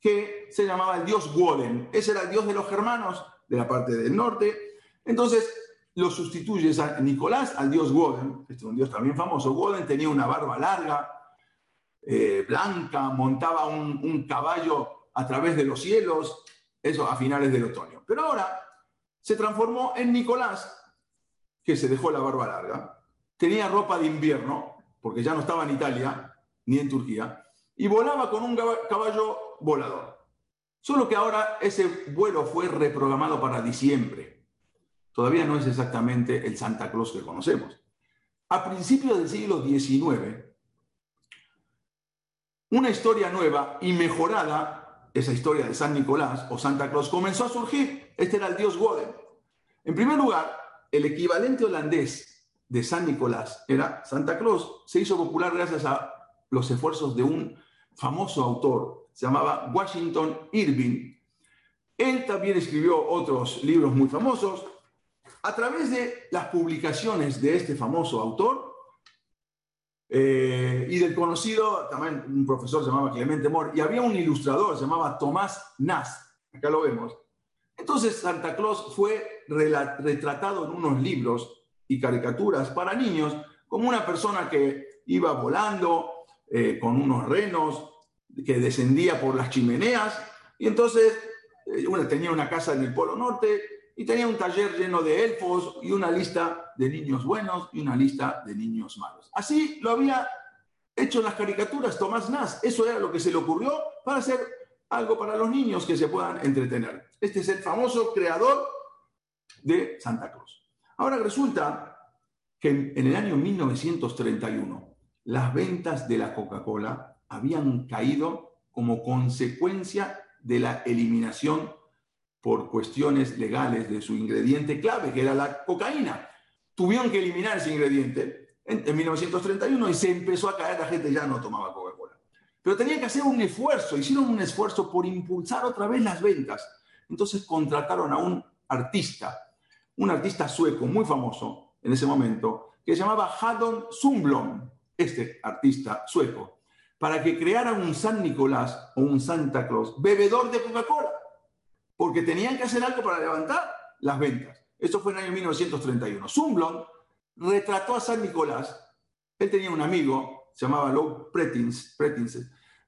que se llamaba el dios Woden. Ese era el dios de los germanos de la parte del norte. Entonces lo sustituye a Nicolás al dios Woden. Este es un dios también famoso. Woden tenía una barba larga, eh, blanca, montaba un, un caballo a través de los cielos, eso a finales del otoño. Pero ahora se transformó en Nicolás, que se dejó la barba larga, tenía ropa de invierno, porque ya no estaba en Italia ni en Turquía, y volaba con un caballo volador. Solo que ahora ese vuelo fue reprogramado para diciembre. Todavía no es exactamente el Santa Claus que conocemos. A principios del siglo XIX, una historia nueva y mejorada, esa historia de San Nicolás o Santa Claus, comenzó a surgir. Este era el dios Woden. En primer lugar, el equivalente holandés de San Nicolás era Santa Claus. Se hizo popular gracias a los esfuerzos de un famoso autor, se llamaba Washington Irving. Él también escribió otros libros muy famosos. A través de las publicaciones de este famoso autor eh, y del conocido, también un profesor se llamaba Clemente Moore, y había un ilustrador, se llamaba Tomás Nass, acá lo vemos. Entonces Santa Claus fue retratado en unos libros y caricaturas para niños como una persona que iba volando eh, con unos renos, que descendía por las chimeneas, y entonces eh, tenía una casa en el Polo Norte y tenía un taller lleno de elfos y una lista de niños buenos y una lista de niños malos. Así lo había hecho en las caricaturas Tomás Nass. Eso era lo que se le ocurrió para hacer algo para los niños que se puedan entretener. Este es el famoso creador de Santa Cruz. Ahora resulta que en el año 1931 las ventas de la Coca-Cola habían caído como consecuencia de la eliminación por cuestiones legales de su ingrediente clave, que era la cocaína. Tuvieron que eliminar ese ingrediente en, 1931 y se empezó a caer, la gente ya no tomaba Coca-Cola. Pero tenía que hacer un esfuerzo, hicieron un esfuerzo por impulsar otra vez las ventas. Entonces contrataron a un artista un artista sueco muy famoso en ese momento, que se llamaba Haddon Sundblom, este artista sueco, para que creara un San Nicolás o un Santa Claus bebedor de Coca-Cola, porque tenían que hacer algo para levantar las ventas. Esto fue en el año 1931. Sundblom retrató a San Nicolás. Él tenía un amigo, se llamaba Lou Pretins, Pretins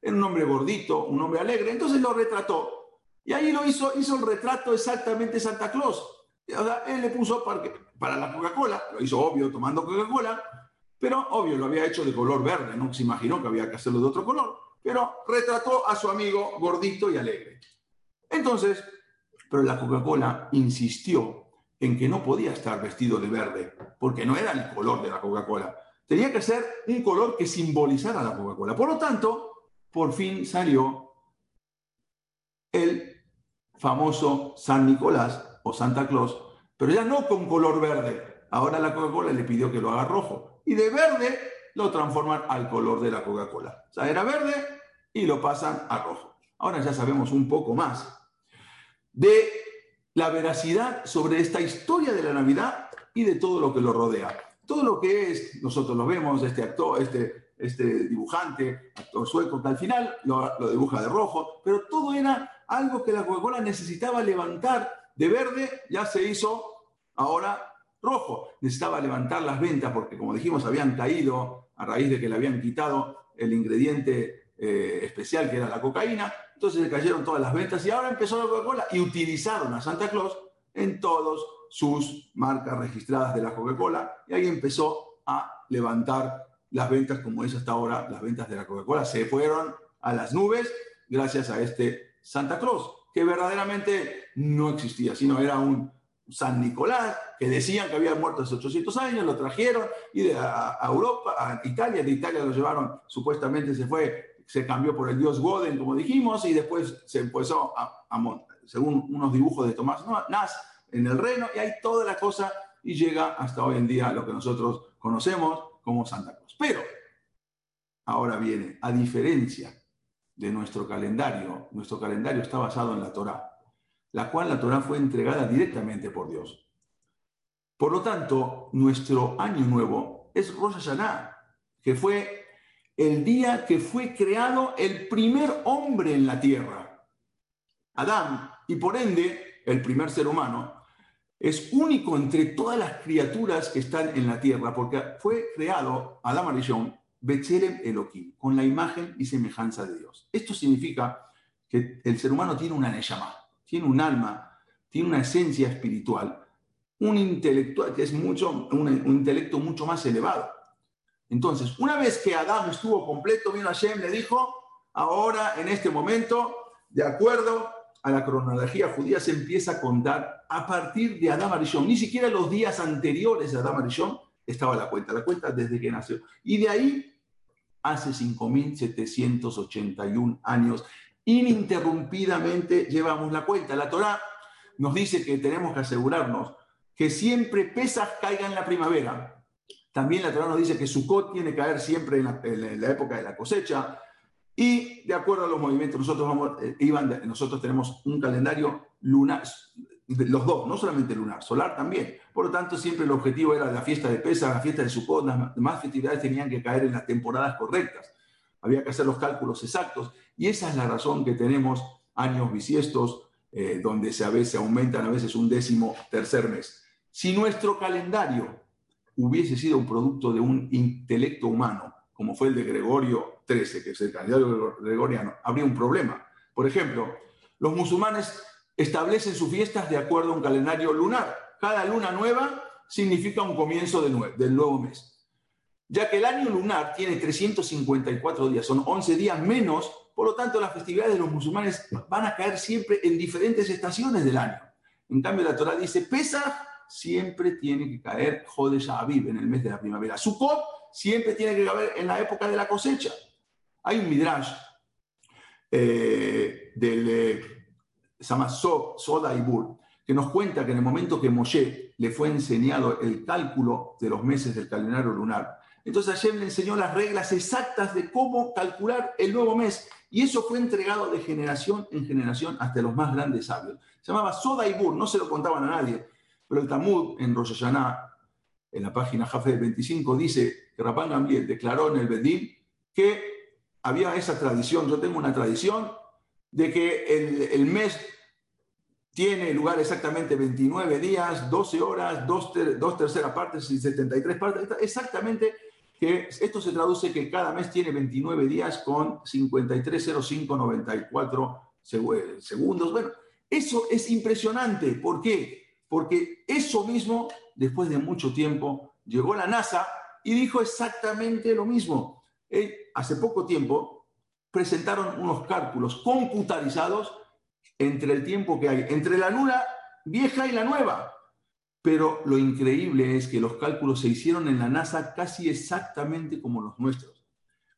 era un hombre gordito, un hombre alegre, entonces lo retrató. Y ahí lo hizo, hizo el retrato exactamente Santa Claus él le puso para, la Coca-Cola, lo hizo obvio tomando Coca-Cola, pero obvio lo había hecho de color verde, no se imaginó que había que hacerlo de otro color, pero retrató a su amigo gordito y alegre. Entonces, pero la Coca-Cola insistió en que no podía estar vestido de verde, porque no era el color de la Coca-Cola. Tenía que ser un color que simbolizara la Coca-Cola. Por lo tanto, por fin salió el famoso San Nicolás o Santa Claus, pero ya no con color verde. Ahora la Coca-Cola le pidió que lo haga rojo. Y de verde lo transforman al color de la Coca-Cola. O sea, era verde y lo pasan a rojo. Ahora ya sabemos un poco más de la veracidad sobre esta historia de la Navidad y de todo lo que lo rodea. Todo lo que es, nosotros lo vemos, este actor, este, este dibujante, actor sueco, que al final lo, lo dibuja de rojo, pero todo era algo que la Coca-Cola necesitaba levantar de verde, ya se hizo ahora rojo. Necesitaba levantar las ventas porque, como dijimos, habían caído a raíz de que le habían quitado el ingrediente eh, especial que era la cocaína. Entonces se cayeron todas las ventas y ahora empezó la Coca-Cola y utilizaron a Santa Claus en todas sus marcas registradas de la Coca-Cola y ahí empezó a levantar las ventas como es hasta ahora, las ventas de la Coca-Cola. Se fueron a las nubes gracias a este Santa Claus, que verdaderamente no existía, sino era un San Nicolás, que decían que había muerto hace 800 años, lo trajeron y de, a, Europa, a Italia, de Italia lo llevaron, supuestamente se fue, se cambió por el dios Goden, como dijimos, y después se empezó a, según unos dibujos de Tomás Nas, en el reino, y hay toda la cosa, y llega hasta hoy en día lo que nosotros conocemos como Santa Cruz. Pero, ahora viene, a diferencia de nuestro calendario, nuestro calendario está basado en la Torá la cual la Torah fue entregada directamente por Dios. Por lo tanto, nuestro año nuevo es Rosh Hashanah, que fue el día que fue creado el primer hombre en la tierra, Adán, y por ende el primer ser humano, es único entre todas las criaturas que están en la tierra, porque fue creado Adán Arishon, Betzelem Elohim, con la imagen y semejanza de Dios. Esto significa que el ser humano tiene una Neshama, tiene un alma, tiene una esencia espiritual, un intelectual que es mucho, un, intelecto mucho más elevado. Entonces, una vez que Adán estuvo completo, vino Hashem, le dijo, ahora en este momento, de acuerdo a la cronología judía, se empieza a contar a partir de Adán Arishon. Ni siquiera los días anteriores de Adán Arishon estaba la cuenta, la cuenta desde que nació. Y de ahí, hace 5.781 años, ininterrumpidamente llevamos la cuenta. La Torá nos dice que tenemos que asegurarnos que siempre pesas caiga en la primavera. También la Torá nos dice que Sukkot tiene que caer siempre en la, época de la cosecha. Y de acuerdo a los movimientos, nosotros, vamos, eh, nosotros tenemos un calendario lunar, los dos, no solamente lunar, solar también. Por lo tanto, siempre el objetivo era la fiesta de Pesach, la fiesta de Sukkot, las demás festividades tenían que caer en las temporadas correctas. Había que hacer los cálculos exactos. Y esa es la razón que tenemos años bisiestos, eh, donde se a veces aumentan a veces un décimo tercer mes. Si nuestro calendario hubiese sido un producto de un intelecto humano, como fue el de Gregorio XIII, que es el calendario gregoriano, habría un problema. Por ejemplo, los musulmanes establecen sus fiestas de acuerdo a un calendario lunar. Cada luna nueva significa un comienzo del nuevo mes. Ya que el año lunar tiene 354 días, son 11 días menos por lo tanto, las festividades de los musulmanes van a caer siempre en diferentes estaciones del año. En cambio, la Torah dice, Pesa siempre tiene que caer Jodesh Aviv, en el mes de la primavera. Sukkot siempre tiene que caer en la época de la cosecha. Hay un midrash eh, del eh, Soda Ibur, que nos cuenta que en el momento que Moshe le fue enseñado el cálculo de los meses del calendario lunar, entonces Hashem le enseñó las reglas exactas de cómo calcular el nuevo mes y eso fue entregado de generación en generación hasta los más grandes sabios. Se llamaba Soda y Bur, no se lo contaban a nadie, pero el Talmud en Rosh Hashanah, en la página Jafe 25, dice que Rapán Gamliel declaró en el Bedín que había esa tradición, yo tengo una tradición de que el, mes tiene lugar exactamente 29 días, 12 horas, dos, dos terceras partes y 73 partes, exactamente que esto se traduce que cada mes tiene 29 días con 530594 segundos. Bueno, eso es impresionante. ¿Por qué? Porque eso mismo, después de mucho tiempo, llegó la NASA y dijo exactamente lo mismo. Eh, hace poco tiempo presentaron unos cálculos computarizados entre el tiempo que hay entre la luna vieja y la nueva. pero lo increíble es que los cálculos se hicieron en la NASA casi exactamente como los nuestros,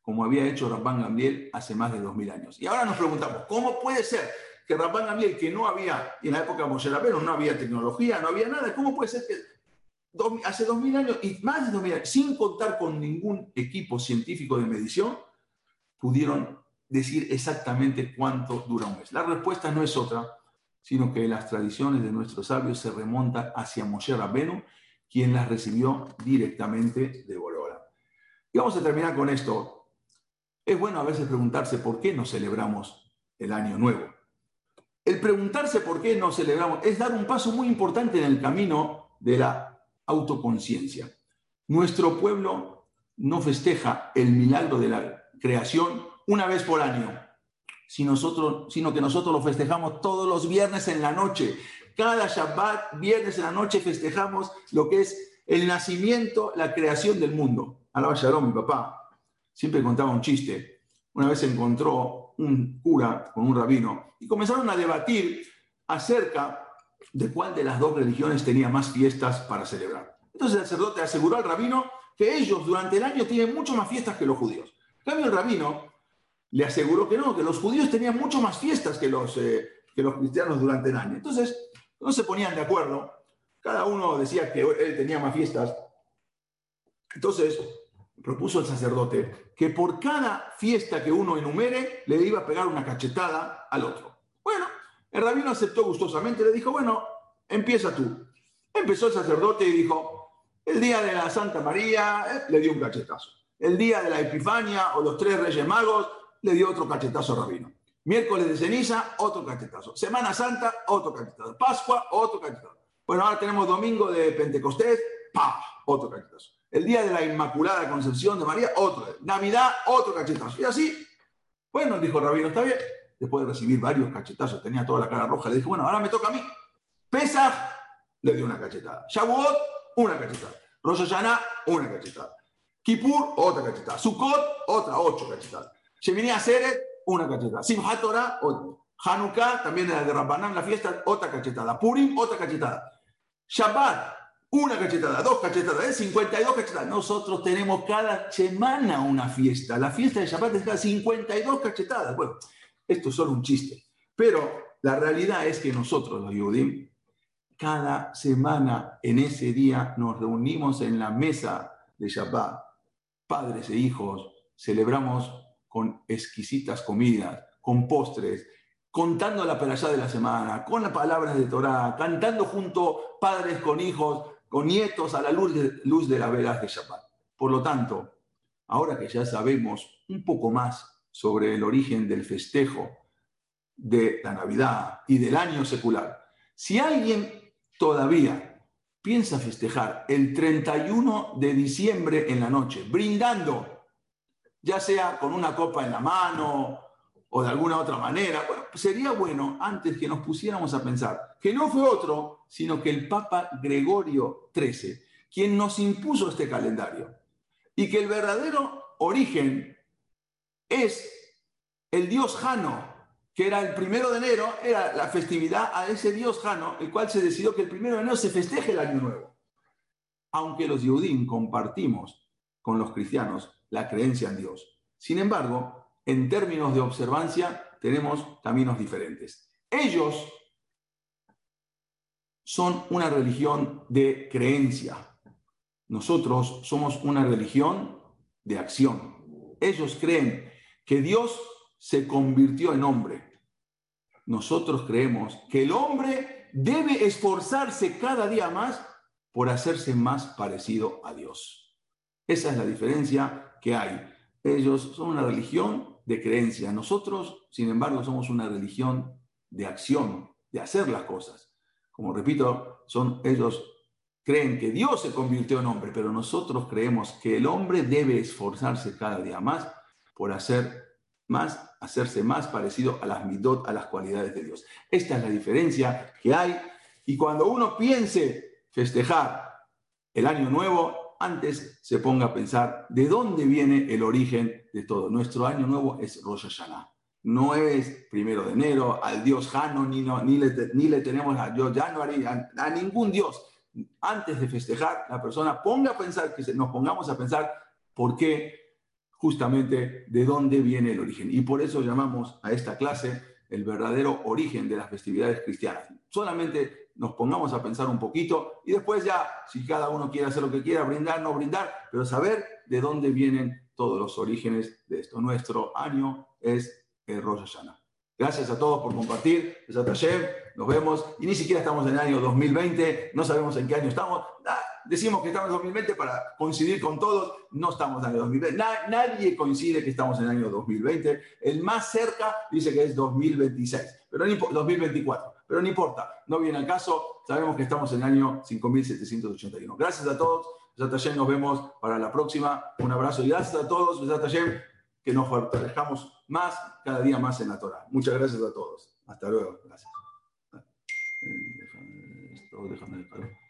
como había hecho Rabban Gamliel hace más de 2000 años. Y ahora nos preguntamos, ¿cómo puede ser que Rabban Gamliel, que no había, en la época de Moshe Rabbeinu, no había tecnología, no había nada, ¿cómo puede ser que hace 2000 años y más de 2000 años, sin contar con ningún equipo científico de medición, pudieron decir exactamente cuánto dura un mes? La respuesta no es otra sino que las tradiciones de nuestros sabios se remontan hacia Moshe Rabbenu, quien las recibió directamente de Boreola. Y vamos a terminar con esto. Es bueno a veces preguntarse por qué no celebramos el año nuevo. El preguntarse por qué no celebramos es dar un paso muy importante en el camino de la autoconciencia. Nuestro pueblo no festeja el milagro de la creación una vez por año, sino que nosotros lo festejamos todos los viernes en la noche. Cada Shabbat, viernes en la noche, festejamos lo que es el nacimiento, la creación del mundo. Alaba Shalom, mi papá, siempre contaba un chiste. Una vez encontró un cura con un rabino y comenzaron a debatir acerca de cuál de las dos religiones tenía más fiestas para celebrar. Entonces el sacerdote aseguró al rabino que ellos durante el año tienen mucho más fiestas que los judíos. En cambio, el rabino le aseguró que no, que los judíos tenían mucho más fiestas que los, eh, que los cristianos durante el año. Entonces, no se ponían de acuerdo. Cada uno decía que él tenía más fiestas. Entonces, propuso el sacerdote que por cada fiesta que uno enumere, le iba a pegar una cachetada al otro. Bueno, el rabino aceptó gustosamente, le dijo, bueno, empieza tú. Empezó el sacerdote y dijo, el día de la Santa María, eh, le dio un cachetazo. El día de la Epifania o los tres Reyes Magos, le dio otro cachetazo a Rabino. Miércoles de ceniza, otro cachetazo. Semana Santa, otro cachetazo. Pascua, otro cachetazo. Bueno, ahora tenemos domingo de Pentecostés, ¡pa! Otro cachetazo. El día de la Inmaculada Concepción de María, otro. Navidad, otro cachetazo. Y así, bueno, dijo Rabino, está bien. Después de recibir varios cachetazos, tenía toda la cara roja, le dije, bueno, ahora me toca a mí. Pesach, le dio una cachetada. Shavuot, una cachetada. Rosh Hashanah, una cachetada. Kippur, otra cachetada. Sukkot, otra, ocho cachetadas. Shemini Aseret, una cachetada. Simchat Torah, otra. Hanukkah, también de Rabbanán, la fiesta, otra cachetada. Purim, otra cachetada. Shabbat, una cachetada, dos cachetadas, ¿eh? 52 cachetadas. Nosotros tenemos cada semana una fiesta. La fiesta de Shabbat es cada 52 cachetadas. Bueno, esto es solo un chiste. Pero la realidad es que nosotros, los Yudim, cada semana en ese día nos reunimos en la mesa de Shabbat, padres e hijos, celebramos con exquisitas comidas, con postres, contando la perashá de la semana, con las palabras de Torah, cantando junto padres con hijos, con nietos a la luz de, luz de de Shabbat. Por lo tanto, ahora que ya sabemos un poco más sobre el origen del festejo de la Navidad y del año secular, si alguien todavía piensa festejar el 31 de diciembre en la noche, brindando ya sea con una copa en la mano o de alguna otra manera. Bueno, sería bueno antes que nos pusiéramos a pensar que no fue otro, sino que el Papa Gregorio XIII, quien nos impuso este calendario, y que el verdadero origen es el dios Jano, que era el primero de enero, era la festividad a ese dios Jano, el cual se decidió que el primero de enero se festeje el año nuevo. Aunque los judíos compartimos con los cristianos la creencia en Dios. Sin embargo, en términos de observancia, tenemos caminos diferentes. Ellos son una religión de creencia. Nosotros somos una religión de acción. Ellos creen que Dios se convirtió en hombre. Nosotros creemos que el hombre debe esforzarse cada día más por hacerse más parecido a Dios. Esa es la diferencia que hay. Ellos son una religión de creencia. Nosotros, sin embargo, somos una religión de acción, de hacer las cosas. Como repito, son ellos creen que Dios se convirtió en hombre, pero nosotros creemos que el hombre debe esforzarse cada día más por hacer más, hacerse más parecido a las midot, a las cualidades de Dios. Esta es la diferencia que hay. Y cuando uno piense festejar el año nuevo, antes se ponga a pensar de dónde viene el origen de todo. Nuestro año nuevo es Rosh Hashanah. No es primero de enero, al dios Jano, ni, ni, le, ni le tenemos a Dios January, a, ningún dios. antes de festejar, la persona ponga a pensar, que nos pongamos a pensar por qué justamente de dónde viene el origen. Y por eso llamamos a esta clase el verdadero origen de las festividades cristianas. Solamente nos pongamos a pensar un poquito y después ya, si cada uno quiere hacer lo que quiera, brindar, no brindar, pero saber de dónde vienen todos los orígenes de esto. Nuestro año es el Rosh Hashanah. Gracias a todos por compartir. Nos vemos. Y ni siquiera estamos en el año 2020. No sabemos en qué año estamos. Decimos que estamos en 2020 para coincidir con todos. No estamos en el año 2020. Nadie coincide que estamos en el año 2020. El más cerca dice que es 2026. Pero ni, 2024. Pero no importa. No viene al caso. Sabemos que estamos en el año 5781. Gracias a todos. Nos vemos para la próxima. Un abrazo y gracias a todos que nos fortalezcamos más, cada día más en la Torah. Muchas gracias a todos. Hasta luego. Gracias.